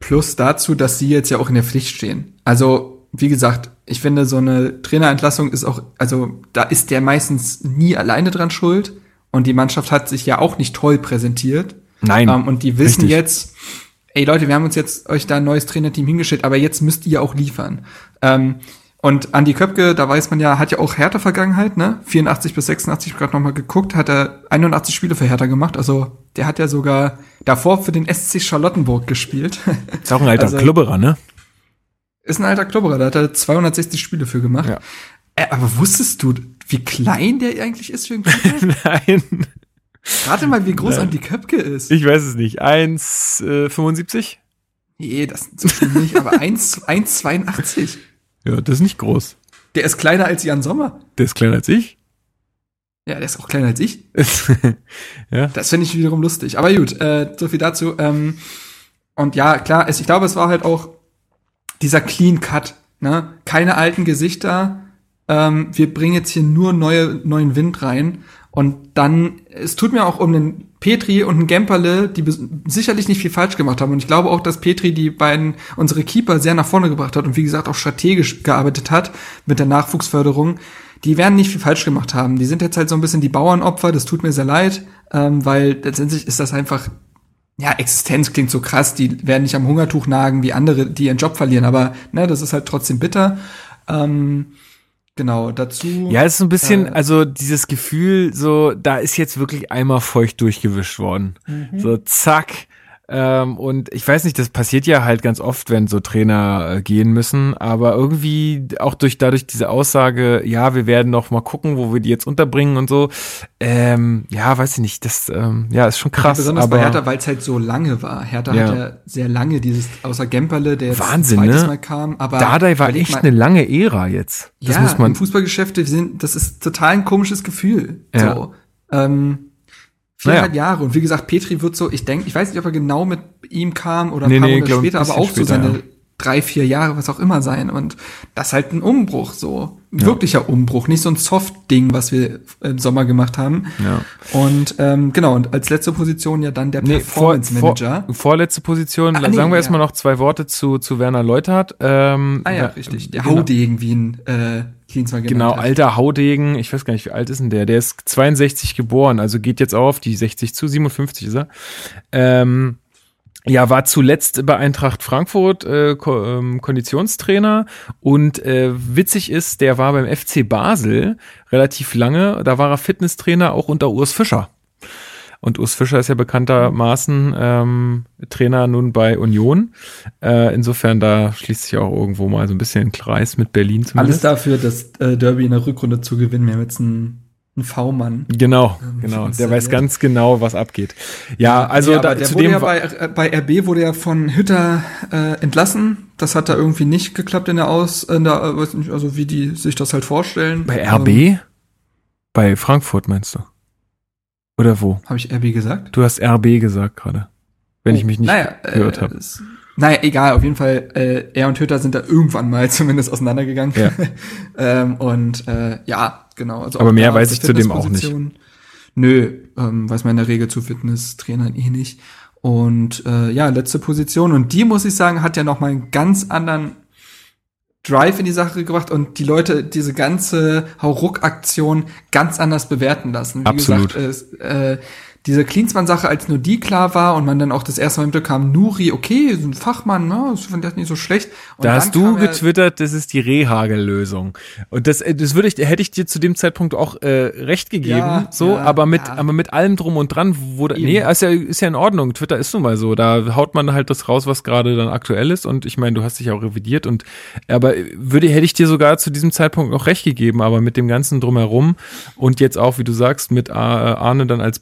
Speaker 6: Plus dazu, dass sie jetzt ja auch in der Pflicht stehen. Also, wie gesagt, ich finde, so eine Trainerentlassung ist auch, also da ist der meistens nie alleine dran schuld. Und die Mannschaft hat sich ja auch nicht toll präsentiert.
Speaker 5: Nein.
Speaker 6: Ähm, und die wissen
Speaker 5: richtig.
Speaker 6: jetzt, ey Leute, wir haben uns jetzt euch da ein neues Trainerteam hingestellt, aber jetzt müsst ihr auch liefern. Ähm, und Andi Köpke, da weiß man ja, hat ja auch Hertha Vergangenheit, ne? 84 bis 86, gerade nochmal geguckt, hat er 81 Spiele für Hertha gemacht. Also der hat ja sogar davor für den SC Charlottenburg gespielt.
Speaker 5: Ist auch ein alter
Speaker 6: Also-
Speaker 5: Klubberer, ne?
Speaker 6: Ist ein alter Klubberer, da hat er 260 Spiele für gemacht.
Speaker 5: Ja.
Speaker 6: Äh, aber wusstest du, wie klein der eigentlich ist für einen?
Speaker 5: Nein.
Speaker 6: Rate mal, wie groß Andi Köpke ist.
Speaker 5: Ich weiß es nicht. 1,75?
Speaker 6: nee, das schlimm nicht, aber 1 1,82.
Speaker 5: Ja, das ist nicht groß.
Speaker 6: Der ist kleiner als Jan Sommer.
Speaker 5: Der ist kleiner als ich.
Speaker 6: Ja, der ist auch kleiner als ich.
Speaker 5: ja.
Speaker 6: Das finde ich wiederum lustig. Aber gut, äh, so viel dazu. Ähm, und ja, klar, es, ich glaube, es war halt auch dieser Clean Cut. Ne? Keine alten Gesichter. Ähm, wir bringen jetzt hier nur neue, neuen Wind rein. Und dann, es tut mir auch um den Petri und den Gemperle, die sicherlich nicht viel falsch gemacht haben. Und ich glaube auch, dass Petri die beiden, unsere Keeper sehr nach vorne gebracht hat und wie gesagt auch strategisch gearbeitet hat mit der Nachwuchsförderung. Die werden nicht viel falsch gemacht haben. Die sind jetzt halt so ein bisschen die Bauernopfer, das tut mir sehr leid, ähm, weil letztendlich ist das einfach ja, Existenz klingt so krass, die werden nicht am Hungertuch nagen wie andere, die ihren Job verlieren, aber ne, das ist halt trotzdem bitter. Ähm, genau, dazu.
Speaker 5: Ja, es ist so ein bisschen,
Speaker 6: Äh,
Speaker 5: also dieses Gefühl, so, da ist jetzt wirklich einmal feucht durchgewischt worden.
Speaker 6: Mhm.
Speaker 5: So, zack. Ähm, und ich weiß nicht, das passiert ja halt ganz oft, wenn so Trainer äh, gehen müssen, aber irgendwie auch durch dadurch diese Aussage, ja, wir werden noch mal gucken, wo wir die jetzt unterbringen und so. Ähm, ja, weiß ich nicht, das ähm, ja ist schon krass.
Speaker 6: besonders
Speaker 5: aber
Speaker 6: bei Hertha, weil es halt so lange war. Hertha
Speaker 5: Ja.
Speaker 6: hat ja sehr lange dieses, außer Gemperle, der jetzt
Speaker 5: Wahnsinn,
Speaker 6: zweites
Speaker 5: ne?
Speaker 6: Mal kam, aber
Speaker 5: Dardai war echt
Speaker 6: mal,
Speaker 5: eine lange Ära jetzt. Das
Speaker 6: ja,
Speaker 5: muss man.
Speaker 6: im Fußballgeschäft, wir sind, das ist total ein komisches Gefühl.
Speaker 5: Ja.
Speaker 6: So. Ähm, viereinhalb
Speaker 5: Naja.
Speaker 6: Jahre. Und wie gesagt, Petri wird so, ich denke, ich weiß nicht, ob er genau mit ihm kam oder ein
Speaker 5: Nee,
Speaker 6: paar
Speaker 5: nee,
Speaker 6: Monate
Speaker 5: ein
Speaker 6: später, aber auch so
Speaker 5: später,
Speaker 6: seine
Speaker 5: ja.
Speaker 6: drei, vier Jahre, was auch immer sein. Und das ist halt ein Umbruch, so. Ein wirklicher Umbruch, nicht so ein Soft-Ding, was wir im Sommer gemacht haben.
Speaker 5: Ja.
Speaker 6: Und ähm, genau, und als letzte Position ja dann der
Speaker 5: Nee, vor,
Speaker 6: Performance
Speaker 5: vor,
Speaker 6: Manager.
Speaker 5: vorletzte Position. Sagen
Speaker 6: nee,
Speaker 5: wir
Speaker 6: ja.
Speaker 5: erstmal noch zwei Worte zu, zu Werner Leuthardt. Ähm,
Speaker 6: ah ja,
Speaker 5: ja,
Speaker 6: richtig. Der
Speaker 5: genau.
Speaker 6: Haudegen, wie ihn äh, Genannt
Speaker 5: Genau,
Speaker 6: hat.
Speaker 5: alter Haudegen, ich weiß gar nicht, wie alt ist denn der? Der ist 62 geboren, also geht jetzt auch auf die 60 zu, 57 ist er. Ähm, ja, war zuletzt bei Eintracht Frankfurt äh, Ko ähm, Konditionstrainer und äh, witzig ist, der war beim FC Basel relativ lange, da war er Fitnesstrainer auch unter Urs Fischer. Und Urs Fischer ist ja bekanntermaßen ähm, Trainer nun bei Union. Äh, insofern, da schließt sich auch irgendwo mal so ein bisschen ein Kreis mit Berlin
Speaker 6: Alles
Speaker 5: zumindest.
Speaker 6: dafür, das äh, Derby in der Rückrunde zu gewinnen. Wir haben jetzt einen, einen V-Mann.
Speaker 5: Genau,
Speaker 6: Ähm,
Speaker 5: genau. Der weiß ganz genau, was abgeht. Ja, also
Speaker 6: ja,
Speaker 5: da,
Speaker 6: der wurde ja bei, äh, bei RB wurde ja von Hütter äh, entlassen. Das hat da irgendwie nicht geklappt in der Aus, in der, äh, weiß nicht, also wie die sich das halt vorstellen.
Speaker 5: bei
Speaker 6: Ähm,
Speaker 5: RB, bei Frankfurt meinst du? Oder wo?
Speaker 6: Habe ich RB gesagt?
Speaker 5: Du hast RB gesagt gerade, wenn ich mich nicht
Speaker 6: naja,
Speaker 5: gehört
Speaker 6: äh,
Speaker 5: habe.
Speaker 6: Naja, egal, auf jeden Fall, äh, er und Hütter sind da irgendwann mal zumindest auseinandergegangen.
Speaker 5: Ja.
Speaker 6: ähm, und äh, ja, genau. Also
Speaker 5: Aber mehr weiß ich zu dem auch
Speaker 6: Fitnessposition. Nö, ähm, weiß man in der Regel zu Fitnesstrainern eh nicht. Und äh, ja, letzte Position. Und die, muss ich sagen, hat ja noch mal einen ganz anderen Drive in die Sache gebracht und die Leute diese ganze Hauruck-Aktion ganz anders bewerten lassen. Wie
Speaker 5: Absolut.
Speaker 6: gesagt, es, äh, diese Klinsmann-Sache, als nur die klar war und man dann auch das erste Mal mitbekam, Nuri, okay, ist ein Fachmann, ne, das fand ich nicht so schlecht. Und
Speaker 5: Da hast du getwittert, das ist die Rehagel-Lösung. Und das, äh, das würde ich, hätte ich dir zu dem Zeitpunkt auch äh, recht gegeben,
Speaker 6: Ja,
Speaker 5: so,
Speaker 6: ja,
Speaker 5: aber mit,
Speaker 6: ja.
Speaker 5: aber mit allem drum und dran, wo da, nee, ist ja, ist ja in Ordnung. Twitter ist nun mal so. Da haut man halt das raus, was gerade dann aktuell ist. Und ich meine, du hast dich auch revidiert und, aber würde, hätte ich dir sogar zu diesem Zeitpunkt noch recht gegeben, aber mit dem ganzen drumherum und jetzt auch, wie du sagst, mit äh, Arne dann als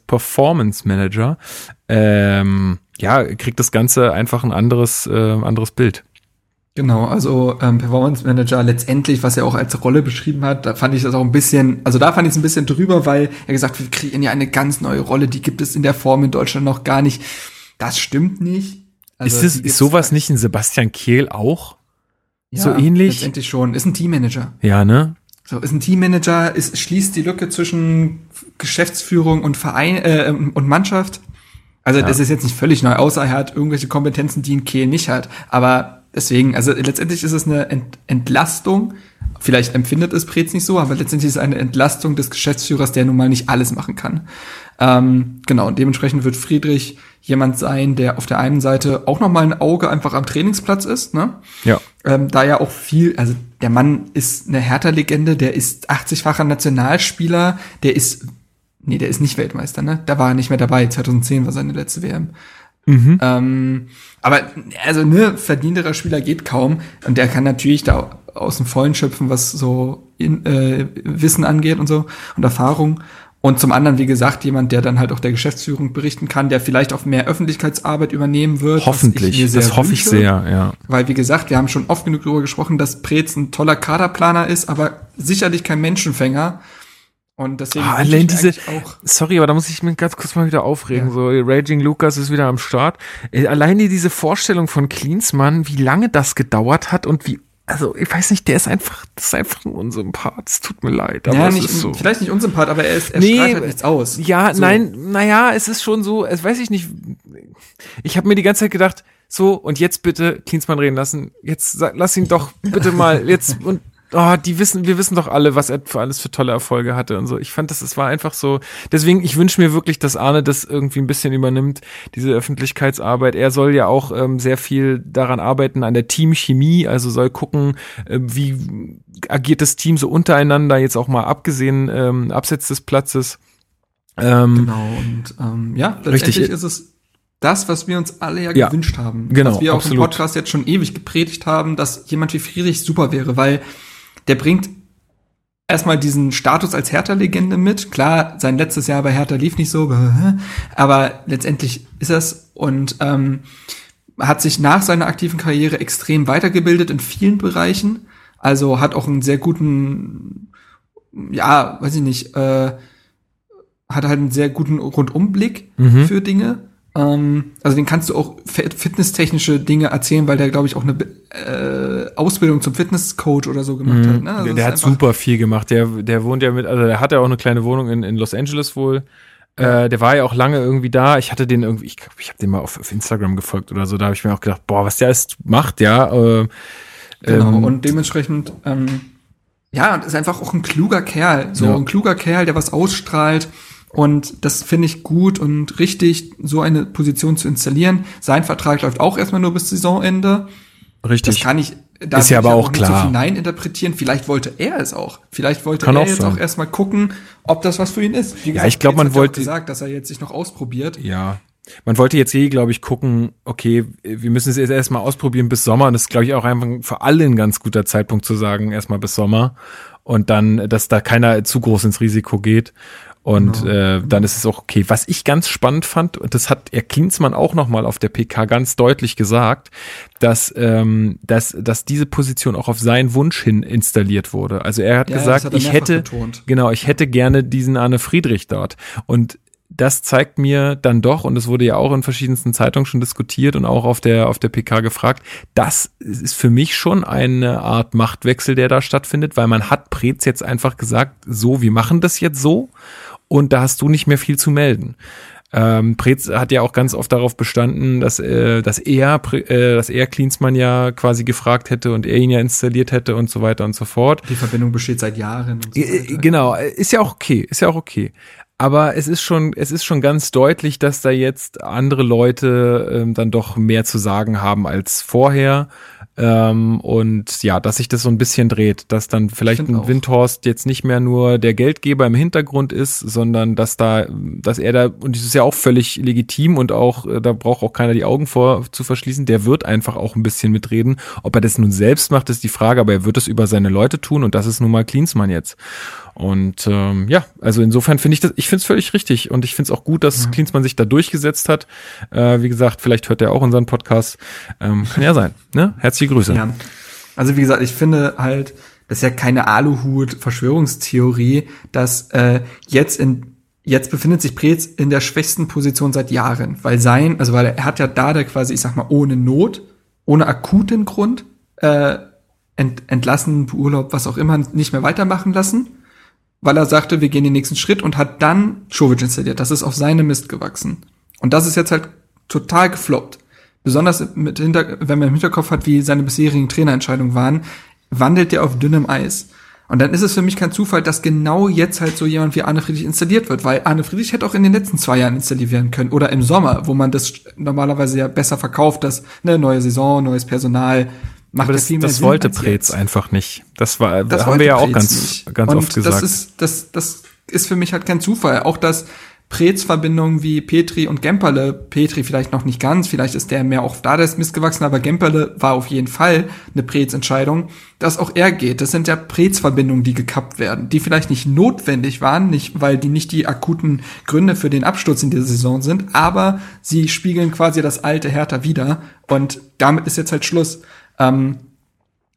Speaker 5: Performance Manager, ähm, ja, kriegt das Ganze einfach ein anderes, äh, anderes Bild.
Speaker 6: Genau, also ähm, Performance Manager letztendlich, was er auch als Rolle beschrieben hat, da fand ich das auch ein bisschen, also da fand ich es ein bisschen drüber, weil er gesagt, wir kreieren ja eine ganz neue Rolle, die gibt es in der Form in Deutschland noch gar nicht. Das stimmt nicht. Also,
Speaker 5: ist es, ist sowas
Speaker 6: halt-
Speaker 5: nicht ein Sebastian Kehl auch?
Speaker 6: ja,
Speaker 5: so ähnlich?
Speaker 6: Letztendlich schon. Ist ein Teammanager.
Speaker 5: Ja, ne?
Speaker 6: So, ist ein Teammanager, ist, schließt die Lücke zwischen Geschäftsführung und Verein äh, und Mannschaft. Also das ist jetzt nicht völlig neu, außer er hat irgendwelche Kompetenzen, die ein Kehl nicht hat. Aber deswegen, also letztendlich ist es eine Ent Entlastung. Vielleicht empfindet es Preetz nicht so, aber letztendlich ist es eine Entlastung des Geschäftsführers, der nun mal nicht alles machen kann. Ähm, genau, und dementsprechend wird Friedrich jemand sein, der auf der einen Seite auch noch mal ein Auge einfach am Trainingsplatz ist, ne?
Speaker 5: Ja.
Speaker 6: ähm, da ja auch viel, also der Mann ist eine Hertha-Legende, der ist 80-facher Nationalspieler, der ist, nee, der ist nicht Weltmeister, ne? Da war er nicht mehr dabei, 2010 war seine letzte WM. Ähm, aber, also, ne, verdienterer Spieler geht kaum und der kann natürlich da aus dem Vollen schöpfen, was so in, äh, Wissen angeht und so und Erfahrung. Und zum anderen, wie gesagt, jemand, der dann halt auch der Geschäftsführung berichten kann, der vielleicht auch mehr Öffentlichkeitsarbeit übernehmen wird.
Speaker 5: Hoffentlich. Das hoffe ich sehr, ja.
Speaker 6: Weil, wie gesagt, wir haben schon oft genug darüber gesprochen, dass Preetz ein toller Kaderplaner ist, aber sicherlich kein Menschenfänger. Und deswegen
Speaker 5: Ah, allein diese, sorry, aber da muss ich mich ganz kurz mal wieder aufregen.
Speaker 6: Ja.
Speaker 5: So, Raging Lucas ist wieder am Start. Äh, Alleine diese Vorstellung von Klinsmann, wie lange das gedauert hat und wie also ich weiß nicht, der ist einfach, das ist einfach ein Unsympath. Es tut mir leid, aber
Speaker 6: ja,
Speaker 5: es
Speaker 6: nicht,
Speaker 5: ist so.
Speaker 6: vielleicht nicht unsympath, aber er, ist, er
Speaker 5: Nee,
Speaker 6: strahlt halt nichts aus.
Speaker 5: Ja,
Speaker 6: So.
Speaker 5: nein, naja, es ist schon so, es weiß ich nicht. Ich habe mir die ganze Zeit gedacht, so, und jetzt bitte Klinsmann reden lassen. Jetzt lass ihn doch bitte mal jetzt und oh, die wissen, wir wissen doch alle, was er für alles für tolle Erfolge hatte und so. Ich fand das, es war einfach so. Deswegen, ich wünsche mir wirklich, dass Arne das irgendwie ein bisschen übernimmt, diese Öffentlichkeitsarbeit. Er soll ja auch ähm, sehr viel daran arbeiten, an der Teamchemie, also soll gucken, äh, wie agiert das Team so untereinander, jetzt auch mal abgesehen, ähm, abseits des Platzes. Ähm,
Speaker 6: Genau, und ähm, ja, letztendlich
Speaker 5: Richtig.
Speaker 6: ist es das, was wir uns alle ja,
Speaker 5: Ja,
Speaker 6: gewünscht haben.
Speaker 5: genau,
Speaker 6: Was wir auch
Speaker 5: absolut.
Speaker 6: im Podcast jetzt schon ewig gepredigt haben, dass jemand wie Friedrich super wäre, weil der bringt erstmal diesen Status als Hertha-Legende mit. Klar, sein letztes Jahr bei Hertha lief nicht so, aber letztendlich ist es und ähm, hat sich nach seiner aktiven Karriere extrem weitergebildet in vielen Bereichen. Also hat auch einen sehr guten, ja, weiß ich nicht, äh, hat halt einen sehr guten Rundumblick
Speaker 5: Mhm.
Speaker 6: für Dinge. Ähm, also den kannst du auch fit- fitnesstechnische Dinge erzählen, weil der, glaube ich, auch eine äh, Ausbildung zum Fitnesscoach oder so gemacht hat. Ne? Also
Speaker 5: der hat super viel gemacht. Der, der wohnt ja mit, also der hat ja auch eine kleine Wohnung in, in Los Angeles wohl. Äh, der war ja auch lange irgendwie da. Ich hatte den irgendwie, ich, ich habe den mal auf, auf Instagram gefolgt oder so. Da habe ich mir auch gedacht, boah, was der ist, macht, ja. Äh,
Speaker 6: Genau,
Speaker 5: ähm,
Speaker 6: und dementsprechend, ähm, ja, und ist einfach auch ein kluger Kerl. So
Speaker 5: Ja.
Speaker 6: ein kluger Kerl, der was ausstrahlt. Und das finde ich gut und richtig, so eine Position zu installieren. Sein Vertrag läuft auch erstmal nur bis Saisonende.
Speaker 5: richtig.
Speaker 6: Das kann ich, da
Speaker 5: Ist ja aber auch
Speaker 6: nicht so
Speaker 5: klar.
Speaker 6: viel Nein interpretieren. Vielleicht wollte er es auch. Vielleicht wollte
Speaker 5: Kann
Speaker 6: er
Speaker 5: auch
Speaker 6: jetzt
Speaker 5: sein.
Speaker 6: auch erstmal gucken, ob das was für ihn ist. Wie
Speaker 5: Ja, ich glaub,
Speaker 6: jetzt
Speaker 5: man wollte-
Speaker 6: gesagt, dass er jetzt sich noch ausprobiert.
Speaker 5: Ja. Man wollte jetzt eh, glaube ich, gucken, okay, wir müssen es jetzt erstmal ausprobieren bis Sommer. Und das ist, glaube ich, auch einfach für alle ein ganz guter Zeitpunkt zu sagen, erstmal bis Sommer. Und dann, dass da keiner zu groß ins Risiko geht. Und äh, dann ist es auch okay. Was ich ganz spannend fand, und das hat Herr Klinsmann auch nochmal auf der PK ganz deutlich gesagt, dass, ähm, dass, dass diese Position auch auf seinen Wunsch hin installiert wurde. Also er hat
Speaker 6: Ja,
Speaker 5: gesagt,
Speaker 6: hat er
Speaker 5: ich hätte,
Speaker 6: betont.
Speaker 5: genau, ich hätte gerne diesen Arne Friedrich dort. Und das zeigt mir dann doch, und es wurde ja auch in verschiedensten Zeitungen schon diskutiert und auch auf der, auf der PK gefragt, das ist für mich schon eine Art Machtwechsel, der da stattfindet, weil man hat Preetz jetzt einfach gesagt, so, wir machen das jetzt so und da hast du nicht mehr viel zu melden. Ähm, Preetz hat ja auch ganz oft darauf bestanden, dass, äh, dass er, äh, dass er Klinsmann ja quasi gefragt hätte und er ihn ja installiert hätte und so weiter und so fort.
Speaker 6: Die Verbindung besteht seit Jahren. So
Speaker 5: Äh,
Speaker 6: weiter.
Speaker 5: Genau, äh, ist ja auch okay, ist ja auch okay. Aber es ist schon, es ist schon ganz deutlich, dass da jetzt andere Leute ähm, dann doch mehr zu sagen haben als vorher. Ähm, und ja, dass sich das so ein bisschen dreht, dass dann vielleicht ein
Speaker 6: auch.
Speaker 5: Windhorst jetzt nicht mehr nur der Geldgeber im Hintergrund ist, sondern dass da, dass er da, und das ist ja auch völlig legitim und auch, äh, da braucht auch keiner die Augen vor zu verschließen, der wird einfach auch ein bisschen mitreden. Ob er das nun selbst macht, ist die Frage, aber er wird es über seine Leute tun und das ist nun mal Klinsmann jetzt. Und ähm, ja, also insofern finde ich das, ich finde es völlig richtig und ich finde es auch gut, dass Klinsmann sich da durchgesetzt hat. Äh, wie gesagt, vielleicht hört er auch unseren Podcast. Ähm, kann ja sein. Ne? Herzliche Grüße.
Speaker 6: Ja. Also wie gesagt, ich finde halt, das ist ja keine Aluhut-Verschwörungstheorie, dass äh, jetzt in jetzt befindet sich Preetz in der schwächsten Position seit Jahren, weil sein, also weil er hat ja da der quasi, ich sag mal, ohne Not, ohne akuten Grund äh, ent, entlassen, Urlaub, was auch immer, nicht mehr weitermachen lassen, weil er sagte, wir gehen den nächsten Schritt und hat dann Czovic installiert. Das ist auf seine Mist gewachsen. Und das ist jetzt halt total gefloppt. Besonders mit hinter, wenn man im Hinterkopf hat, wie seine bisherigen Trainerentscheidungen waren, wandelt er auf dünnem Eis. Und dann ist es für mich kein Zufall, dass genau jetzt halt so jemand wie Arne Friedrich installiert wird, weil Arne Friedrich hätte auch in den letzten zwei Jahren installiert werden können oder im Sommer, wo man das normalerweise ja besser verkauft, dass ne neue Saison, neues Personal macht
Speaker 5: Aber das,
Speaker 6: viel mehr
Speaker 5: das
Speaker 6: Sinn
Speaker 5: wollte
Speaker 6: als
Speaker 5: Preetz
Speaker 6: jetzt.
Speaker 5: einfach nicht. Das war,
Speaker 6: Das
Speaker 5: haben wir ja auch ganz,
Speaker 6: nicht.
Speaker 5: ganz
Speaker 6: und
Speaker 5: oft gesagt.
Speaker 6: Das ist, das, das ist für mich halt kein Zufall. Auch dass Preetz-Verbindungen wie Petri und Gemperle, Petri vielleicht noch nicht ganz, vielleicht ist der mehr auch da, der ist missgewachsen, aber Gemperle war auf jeden Fall eine Preetz-Entscheidung, dass auch er geht. Das sind ja Preetz-Verbindungen, die gekappt werden, die vielleicht nicht notwendig waren, nicht, weil die nicht die akuten Gründe für den Absturz in dieser Saison sind, aber sie spiegeln quasi das alte Hertha wieder und damit ist jetzt halt Schluss. Ähm,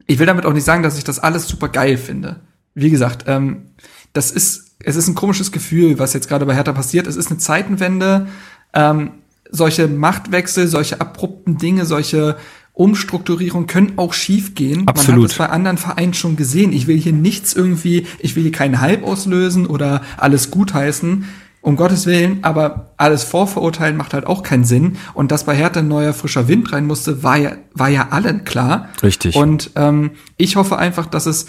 Speaker 6: ich will damit auch nicht sagen, dass ich das alles super geil finde. Wie gesagt, ähm, das ist, es ist ein komisches Gefühl, was jetzt gerade bei Hertha passiert. Es ist eine Zeitenwende. Ähm, solche Machtwechsel, solche abrupten Dinge, solche Umstrukturierungen können auch schiefgehen.
Speaker 5: Absolut.
Speaker 6: Man hat es bei anderen Vereinen schon gesehen. Ich will hier nichts irgendwie, ich will hier keinen Hype auslösen oder alles gutheißen. Um Gottes Willen, aber alles vorverurteilen macht halt auch keinen Sinn. Und dass bei Hertha ein neuer frischer Wind rein musste, war ja, war ja allen klar.
Speaker 5: Richtig.
Speaker 6: Und ähm, ich hoffe einfach, dass es,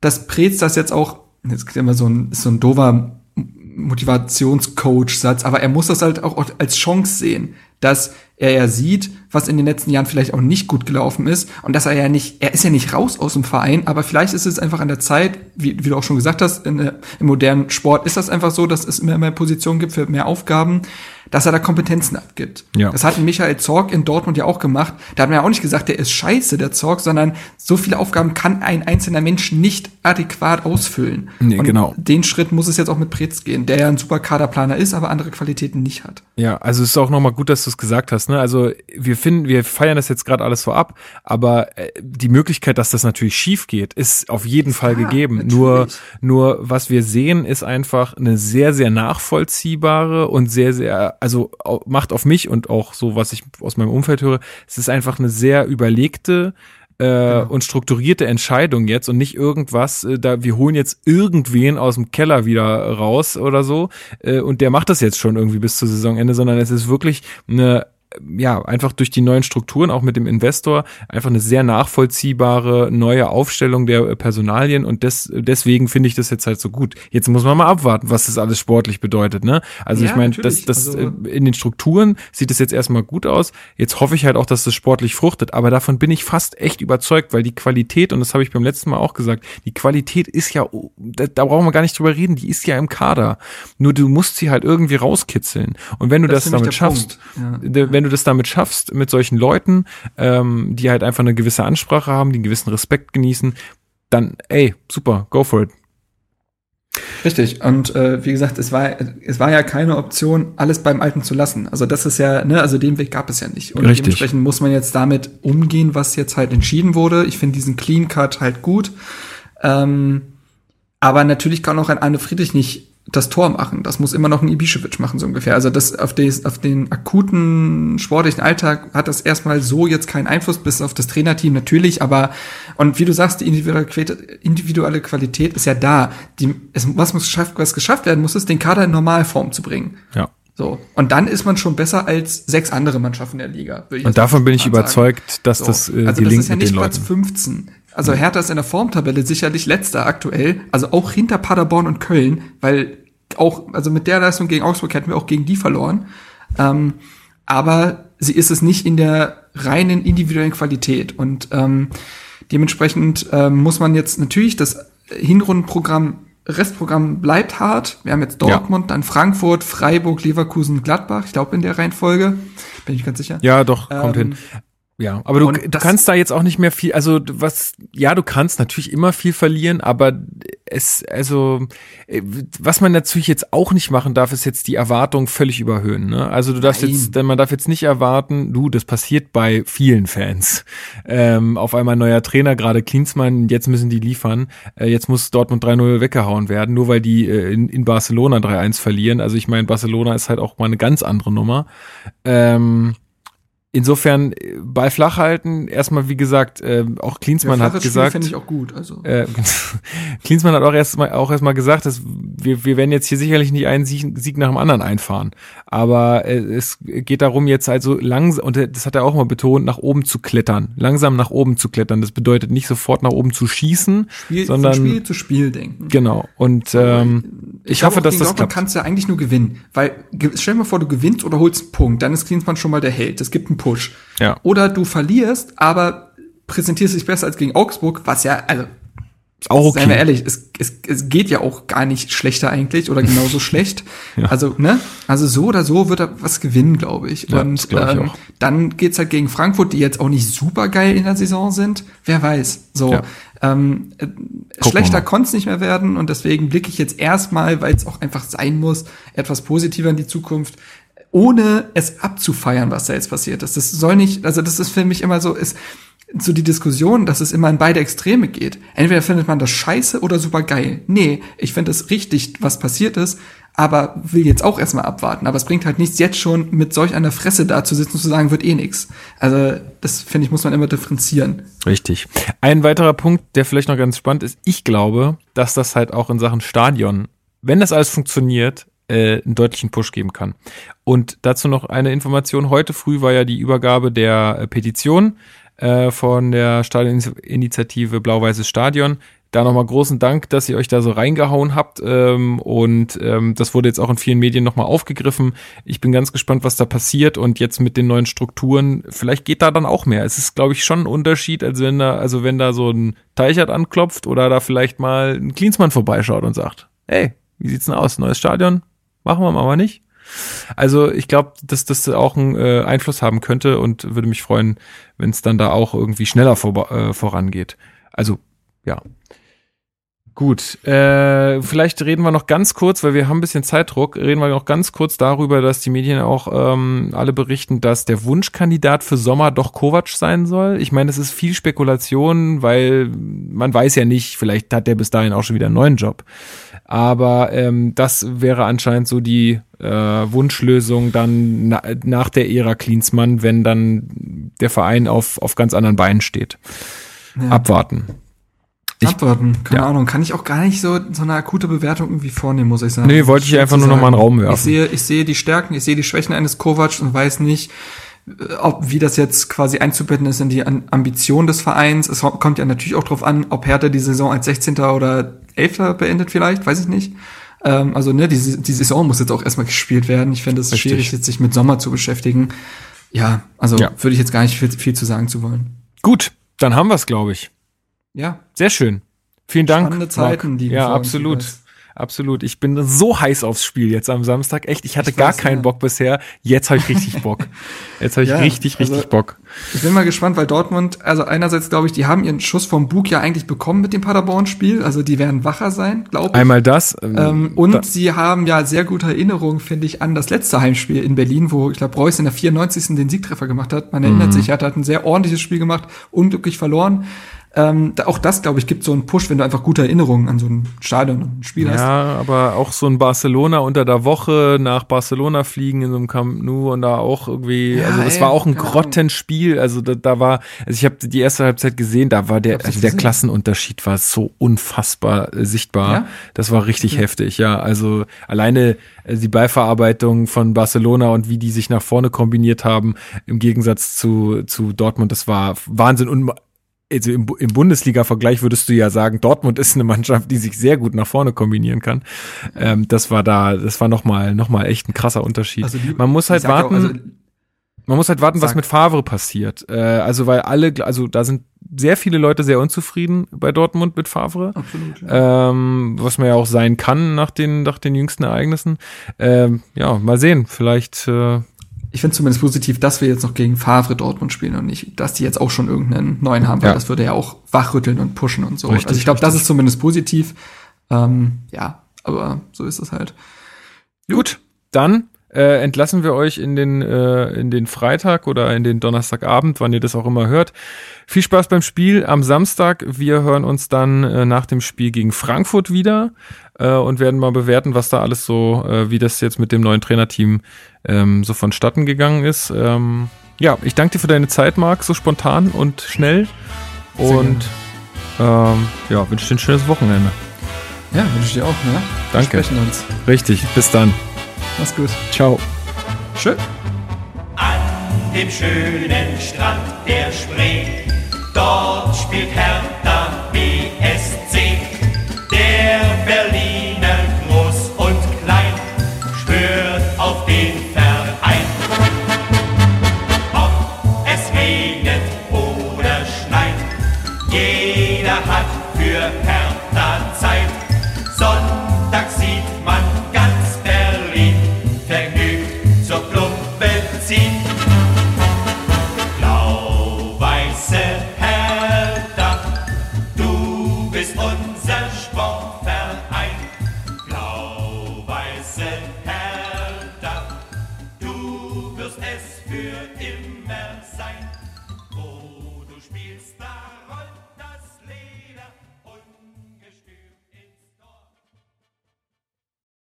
Speaker 6: dass Preetz das jetzt auch, jetzt ist immer so ein, so ein dover Motivationscoach-Satz, aber er muss das halt auch als Chance sehen, dass er ja sieht, was in den letzten Jahren vielleicht auch nicht gut gelaufen ist und dass er ja nicht, er ist ja nicht raus aus dem Verein, aber vielleicht ist es einfach an der Zeit, wie, wie du auch schon gesagt hast, in, im modernen Sport ist das einfach so, dass es immer mehr Positionen gibt für mehr Aufgaben, dass er da Kompetenzen abgibt.
Speaker 5: Ja.
Speaker 6: Das hat Michael Zorg in Dortmund ja auch gemacht. Da hat man ja auch nicht gesagt, der ist scheiße, der Zorg, sondern so viele Aufgaben kann ein einzelner Mensch nicht adäquat ausfüllen.
Speaker 5: Nee,
Speaker 6: und
Speaker 5: genau.
Speaker 6: Den Schritt muss es jetzt auch mit Pretz gehen, der ja ein super Kaderplaner ist, aber andere Qualitäten nicht hat.
Speaker 5: Ja, also es ist auch nochmal gut, dass du es gesagt hast. Ne? Also wir finden, wir feiern das jetzt gerade alles so ab, aber äh, die Möglichkeit, dass das natürlich schief geht, ist auf jeden Fall
Speaker 6: Ja,
Speaker 5: gegeben.
Speaker 6: natürlich.
Speaker 5: Nur, nur was wir sehen, ist einfach eine sehr, sehr nachvollziehbare und sehr, sehr, also macht auf mich und auch so, was ich aus meinem Umfeld höre, es ist einfach eine sehr überlegte äh, und strukturierte Entscheidung jetzt und nicht irgendwas, äh, da wir holen jetzt irgendwen aus dem Keller wieder raus oder so äh, und der macht das jetzt schon irgendwie bis zur Saisonende, sondern es ist wirklich eine ja, einfach durch die neuen Strukturen, auch mit dem Investor, einfach eine sehr nachvollziehbare neue Aufstellung der äh, Personalien und des, deswegen finde ich das jetzt halt so gut. Jetzt muss man mal abwarten, was das alles sportlich bedeutet, ne? Also
Speaker 6: Ja,
Speaker 5: ich meine, das, das
Speaker 6: Also-
Speaker 5: äh, in den Strukturen sieht es jetzt erstmal gut aus. Jetzt hoffe ich halt auch, dass das sportlich fruchtet, aber davon bin ich fast echt überzeugt, weil die Qualität, und das habe ich beim letzten Mal auch gesagt, die Qualität ist ja, da, da brauchen wir gar nicht drüber reden, die ist ja im Kader. Nur du musst sie halt irgendwie rauskitzeln. Und wenn du das,
Speaker 6: Das
Speaker 5: damit schaffst.
Speaker 6: Ja.
Speaker 5: de- wenn du das damit schaffst, mit solchen Leuten, ähm, die halt einfach eine gewisse Ansprache haben, die einen gewissen Respekt genießen, dann, ey, super, go for it.
Speaker 6: Richtig. Und äh, wie gesagt, es war, es war ja keine Option, alles beim Alten zu lassen. Also das ist ja, ne, also den Weg gab es ja nicht. Und
Speaker 5: Richtig.
Speaker 6: dementsprechend muss man jetzt damit umgehen, was jetzt halt entschieden wurde. Ich finde diesen Clean Cut halt gut. Ähm, aber natürlich kann auch ein Arne Friedrich nicht das Tor machen. Das muss immer noch ein Ibišević machen, so ungefähr. Also das auf, des, auf den akuten sportlichen Alltag hat das erstmal so jetzt keinen Einfluss, bis auf das Trainerteam natürlich, aber und wie du sagst, die individuelle Qualität, individuelle Qualität ist ja da. Die, es, was muss geschafft, was geschafft werden muss, ist, den Kader in Normalform zu bringen.
Speaker 5: Ja.
Speaker 6: So. Und dann ist man schon besser als sechs andere Mannschaften der Liga.
Speaker 5: Und davon bin ich überzeugt, dass
Speaker 6: So.
Speaker 5: das äh,
Speaker 6: also das
Speaker 5: gelingt
Speaker 6: ist ja nicht
Speaker 5: den
Speaker 6: Platz
Speaker 5: Leuten.
Speaker 6: 15. Also Hertha ist in der Formtabelle sicherlich letzter aktuell, also auch hinter Paderborn und Köln, weil auch, also mit der Leistung gegen Augsburg hätten wir auch gegen die verloren. Ähm, aber sie ist es nicht in der reinen individuellen Qualität. Und ähm, dementsprechend ähm, muss man jetzt natürlich das Hinrundenprogramm, Restprogramm bleibt hart. Wir haben jetzt
Speaker 5: Ja.
Speaker 6: Dortmund, dann Frankfurt, Freiburg, Leverkusen, Gladbach. Ich glaube in der Reihenfolge. Bin ich ganz sicher.
Speaker 5: Ja, doch, kommt
Speaker 6: Ähm,
Speaker 5: hin. Ja, aber du, kannst da jetzt auch nicht mehr viel, also du- was, ja, du kannst natürlich immer viel verlieren, aber es, also, äh, was man natürlich jetzt auch nicht machen darf, ist jetzt die Erwartung völlig überhöhen. Ne? Also du darfst
Speaker 6: Nein.
Speaker 5: jetzt, denn man darf jetzt nicht erwarten, du, das passiert bei vielen Fans. Ähm, auf einmal neuer Trainer, gerade Klinsmann, jetzt müssen die liefern. Äh, jetzt muss Dortmund 3-0 weggehauen werden, nur weil die äh, in, in Barcelona 3-1 verlieren. Also ich meine, Barcelona ist halt auch mal eine ganz andere Nummer. Ähm, Insofern äh, Ball flach halten. Erstmal, wie gesagt, äh, auch Klinsmann hat
Speaker 6: flaches Spiel
Speaker 5: gesagt,
Speaker 6: finde ich auch gut. Also
Speaker 5: äh, Klinsmann hat auch erstmal auch erstmal gesagt, dass wir, wir werden jetzt hier sicherlich nicht einen Sieg, Sieg nach dem anderen einfahren. Aber äh, es geht darum, jetzt also langsam, und das hat er auch mal betont, nach oben zu klettern. Langsam nach oben zu klettern. Das bedeutet nicht sofort nach oben zu schießen,
Speaker 6: Spiel,
Speaker 5: sondern
Speaker 6: von Spiel zu Spiel denken.
Speaker 5: genau. Und ähm, ich,
Speaker 6: glaube,
Speaker 5: hoffe, dass das klappt.
Speaker 6: kannst du ja eigentlich nur gewinnen. Weil, stell dir mal vor, du gewinnst oder holst einen Punkt, dann ist Klinsmann schon mal der Held. Es gibt einen Push.
Speaker 5: Ja.
Speaker 6: Oder du verlierst, aber präsentierst dich besser als gegen Augsburg, was ja, also,
Speaker 5: auch
Speaker 6: seien wir
Speaker 5: okay.
Speaker 6: ehrlich, es, es, es geht ja auch gar nicht schlechter eigentlich oder genauso schlecht.
Speaker 5: Ja.
Speaker 6: Also, ne? Also so oder so wird er was gewinnen, glaube ich.
Speaker 5: Ja,
Speaker 6: Und
Speaker 5: glaub ich
Speaker 6: ähm, dann geht's halt gegen Frankfurt, die jetzt auch nicht super geil in der Saison sind. Wer weiß. So.
Speaker 5: Ja.
Speaker 6: Ähm, äh, schlechter konnte es nicht mehr werden und deswegen blicke ich jetzt erstmal, weil es auch einfach sein muss, etwas positiver in die Zukunft, ohne es abzufeiern, was da jetzt passiert ist. Das soll nicht, also das ist für mich immer so, ist, so die Diskussion, dass es immer in beide Extreme geht. Entweder findet man das scheiße oder super geil. Nee, ich finde es richtig, was passiert ist, aber will jetzt auch erstmal abwarten. Aber es bringt halt nichts, jetzt schon mit solch einer Fresse da zu sitzen und zu sagen, wird eh nix. Also, das finde ich, muss man immer differenzieren.
Speaker 5: Richtig. Ein weiterer Punkt, der vielleicht noch ganz spannend ist, ich glaube, dass das halt auch in Sachen Stadion, wenn das alles funktioniert, äh, einen deutlichen Push geben kann. Und dazu noch eine Information. Heute früh war ja die Übergabe der äh, Petition äh, von der Stadioninitiative Blau-Weißes Stadion. Da nochmal großen Dank, dass ihr euch da so reingehauen habt. Ähm, und ähm, das wurde jetzt auch in vielen Medien nochmal aufgegriffen. Ich bin ganz gespannt, was da passiert. Und jetzt mit den neuen Strukturen, vielleicht geht da dann auch mehr. Es ist, glaube ich, schon ein Unterschied, als wenn da, also wenn da so ein Teichert anklopft oder da vielleicht mal ein Klinsmann vorbeischaut und sagt, hey, wie sieht's denn aus? Neues Stadion? Machen wir aber nicht. Also ich glaube, dass das auch einen äh, Einfluss haben könnte und würde mich freuen, wenn es dann da auch irgendwie schneller vor, äh, vorangeht. Also ja. Gut, äh, vielleicht reden wir noch ganz kurz, weil wir haben ein bisschen Zeitdruck, reden wir noch ganz kurz darüber, dass die Medien auch ähm, alle berichten, dass der Wunschkandidat für Sommer doch Kovac sein soll. Ich meine, es ist viel Spekulation, weil man weiß ja nicht, vielleicht hat der bis dahin auch schon wieder einen neuen Job. Aber ähm, das wäre anscheinend so die äh, Wunschlösung dann na, nach der Ära Klinsmann, wenn dann der Verein auf, auf ganz anderen Beinen steht. Ja. Abwarten.
Speaker 6: Abwarten, keine ja. Ahnung, kann ich auch gar nicht so, so eine akute Bewertung irgendwie vornehmen, muss ich sagen.
Speaker 5: Nee, wollte ich einfach nur noch mal einen Raum werfen.
Speaker 6: Ich sehe, ich sehe die Stärken, ich sehe die Schwächen eines Kovac und weiß nicht, äh, ob, wie das jetzt quasi einzubetten ist in die Ambition des Vereins. Es kommt ja natürlich auch drauf an, ob Hertha die Saison als 16. oder 11. beendet vielleicht, weiß ich nicht. Ähm, also ne, die, die Saison muss jetzt auch erstmal gespielt werden. Ich finde es schwierig, jetzt sich mit Sommer zu beschäftigen. Ja, also ja. würde ich jetzt gar nicht viel, viel zu sagen zu wollen.
Speaker 5: Gut, dann haben wir es, glaube ich.
Speaker 6: Ja.
Speaker 5: Sehr schön. Vielen Dank.
Speaker 6: Spannende Zeiten, die
Speaker 5: Ja, absolut. Absolut. Ich bin so heiß aufs Spiel jetzt am Samstag. Echt, ich hatte ich gar weiß, keinen ja. Bock bisher. Jetzt habe ich richtig Bock. Jetzt habe ich ja, richtig, richtig also, Bock.
Speaker 6: Ich bin mal gespannt, weil Dortmund, also einerseits glaube ich, die haben ihren Schuss vom Bug ja eigentlich bekommen mit dem Paderborn-Spiel. Also die werden wacher sein, glaube ich.
Speaker 5: Einmal das.
Speaker 6: Ähm, ähm, und da. sie haben ja sehr gute Erinnerungen, finde ich, an das letzte Heimspiel in Berlin, wo ich glaube, Reus in der 94. den Siegtreffer gemacht hat. Man erinnert mhm. sich, er hat, hat ein sehr ordentliches Spiel gemacht, unglücklich verloren. Ähm, auch das, glaube ich, gibt so einen Push, wenn du einfach gute Erinnerungen an so ein Stadion und ein Spiel
Speaker 5: ja,
Speaker 6: hast.
Speaker 5: Ja, aber auch so ein Barcelona unter der Woche nach Barcelona fliegen in so einem Camp Nou und da auch irgendwie, ja, also das ey, war auch ein Grottenspiel. Also da, da war, also ich habe die erste Halbzeit gesehen, da war der, also der Klassenunterschied war so unfassbar äh, sichtbar. Ja? Das war richtig heftig, ja. Also alleine äh, die Ballverarbeitung von Barcelona und wie die sich nach vorne kombiniert haben, im Gegensatz zu, zu Dortmund, das war Wahnsinn. Und also im, im Bundesliga-Vergleich würdest du ja sagen, Dortmund ist eine Mannschaft, die sich sehr gut nach vorne kombinieren kann. Ähm, das war da, das war nochmal noch mal echt ein krasser Unterschied. Also die, man muss halt warten. Auch, also, man muss halt warten, was mit Favre passiert. Äh, also weil alle, also da sind sehr viele Leute sehr unzufrieden bei Dortmund mit Favre. Absolut. Ja. Ähm, was man ja auch sein kann nach den, nach den jüngsten Ereignissen. Ähm, ja, mal sehen. Vielleicht äh,
Speaker 6: ich finde zumindest positiv, dass wir jetzt noch gegen Favre Dortmund spielen und nicht, dass die jetzt auch schon irgendeinen neuen haben, weil ja. das würde ja auch wachrütteln und pushen und so. Richtig, also ich glaube, das ist zumindest positiv. Ähm, ja, aber so ist es halt.
Speaker 5: Gut, dann äh, entlassen wir euch in den, äh, in den Freitag oder in den Donnerstagabend, wann ihr das auch immer hört. Viel Spaß beim Spiel am Samstag. Wir hören uns dann äh, nach dem Spiel gegen Frankfurt wieder äh, und werden mal bewerten, was da alles so, äh, wie das jetzt mit dem neuen Trainerteam ähm, so vonstatten gegangen ist. Ähm, ja, ich danke dir für deine Zeit, Marc, so spontan und schnell. und ähm, ja, wünsche dir ein schönes Wochenende.
Speaker 6: Ja, wünsche ich dir auch, ne?
Speaker 5: Danke. Wir sprechen uns. Richtig, bis dann.
Speaker 6: Mach's gut.
Speaker 5: Ciao.
Speaker 6: Schön.
Speaker 4: An dem schönen Strand der Spree, dort spielt Hertha BSC. Der Berliner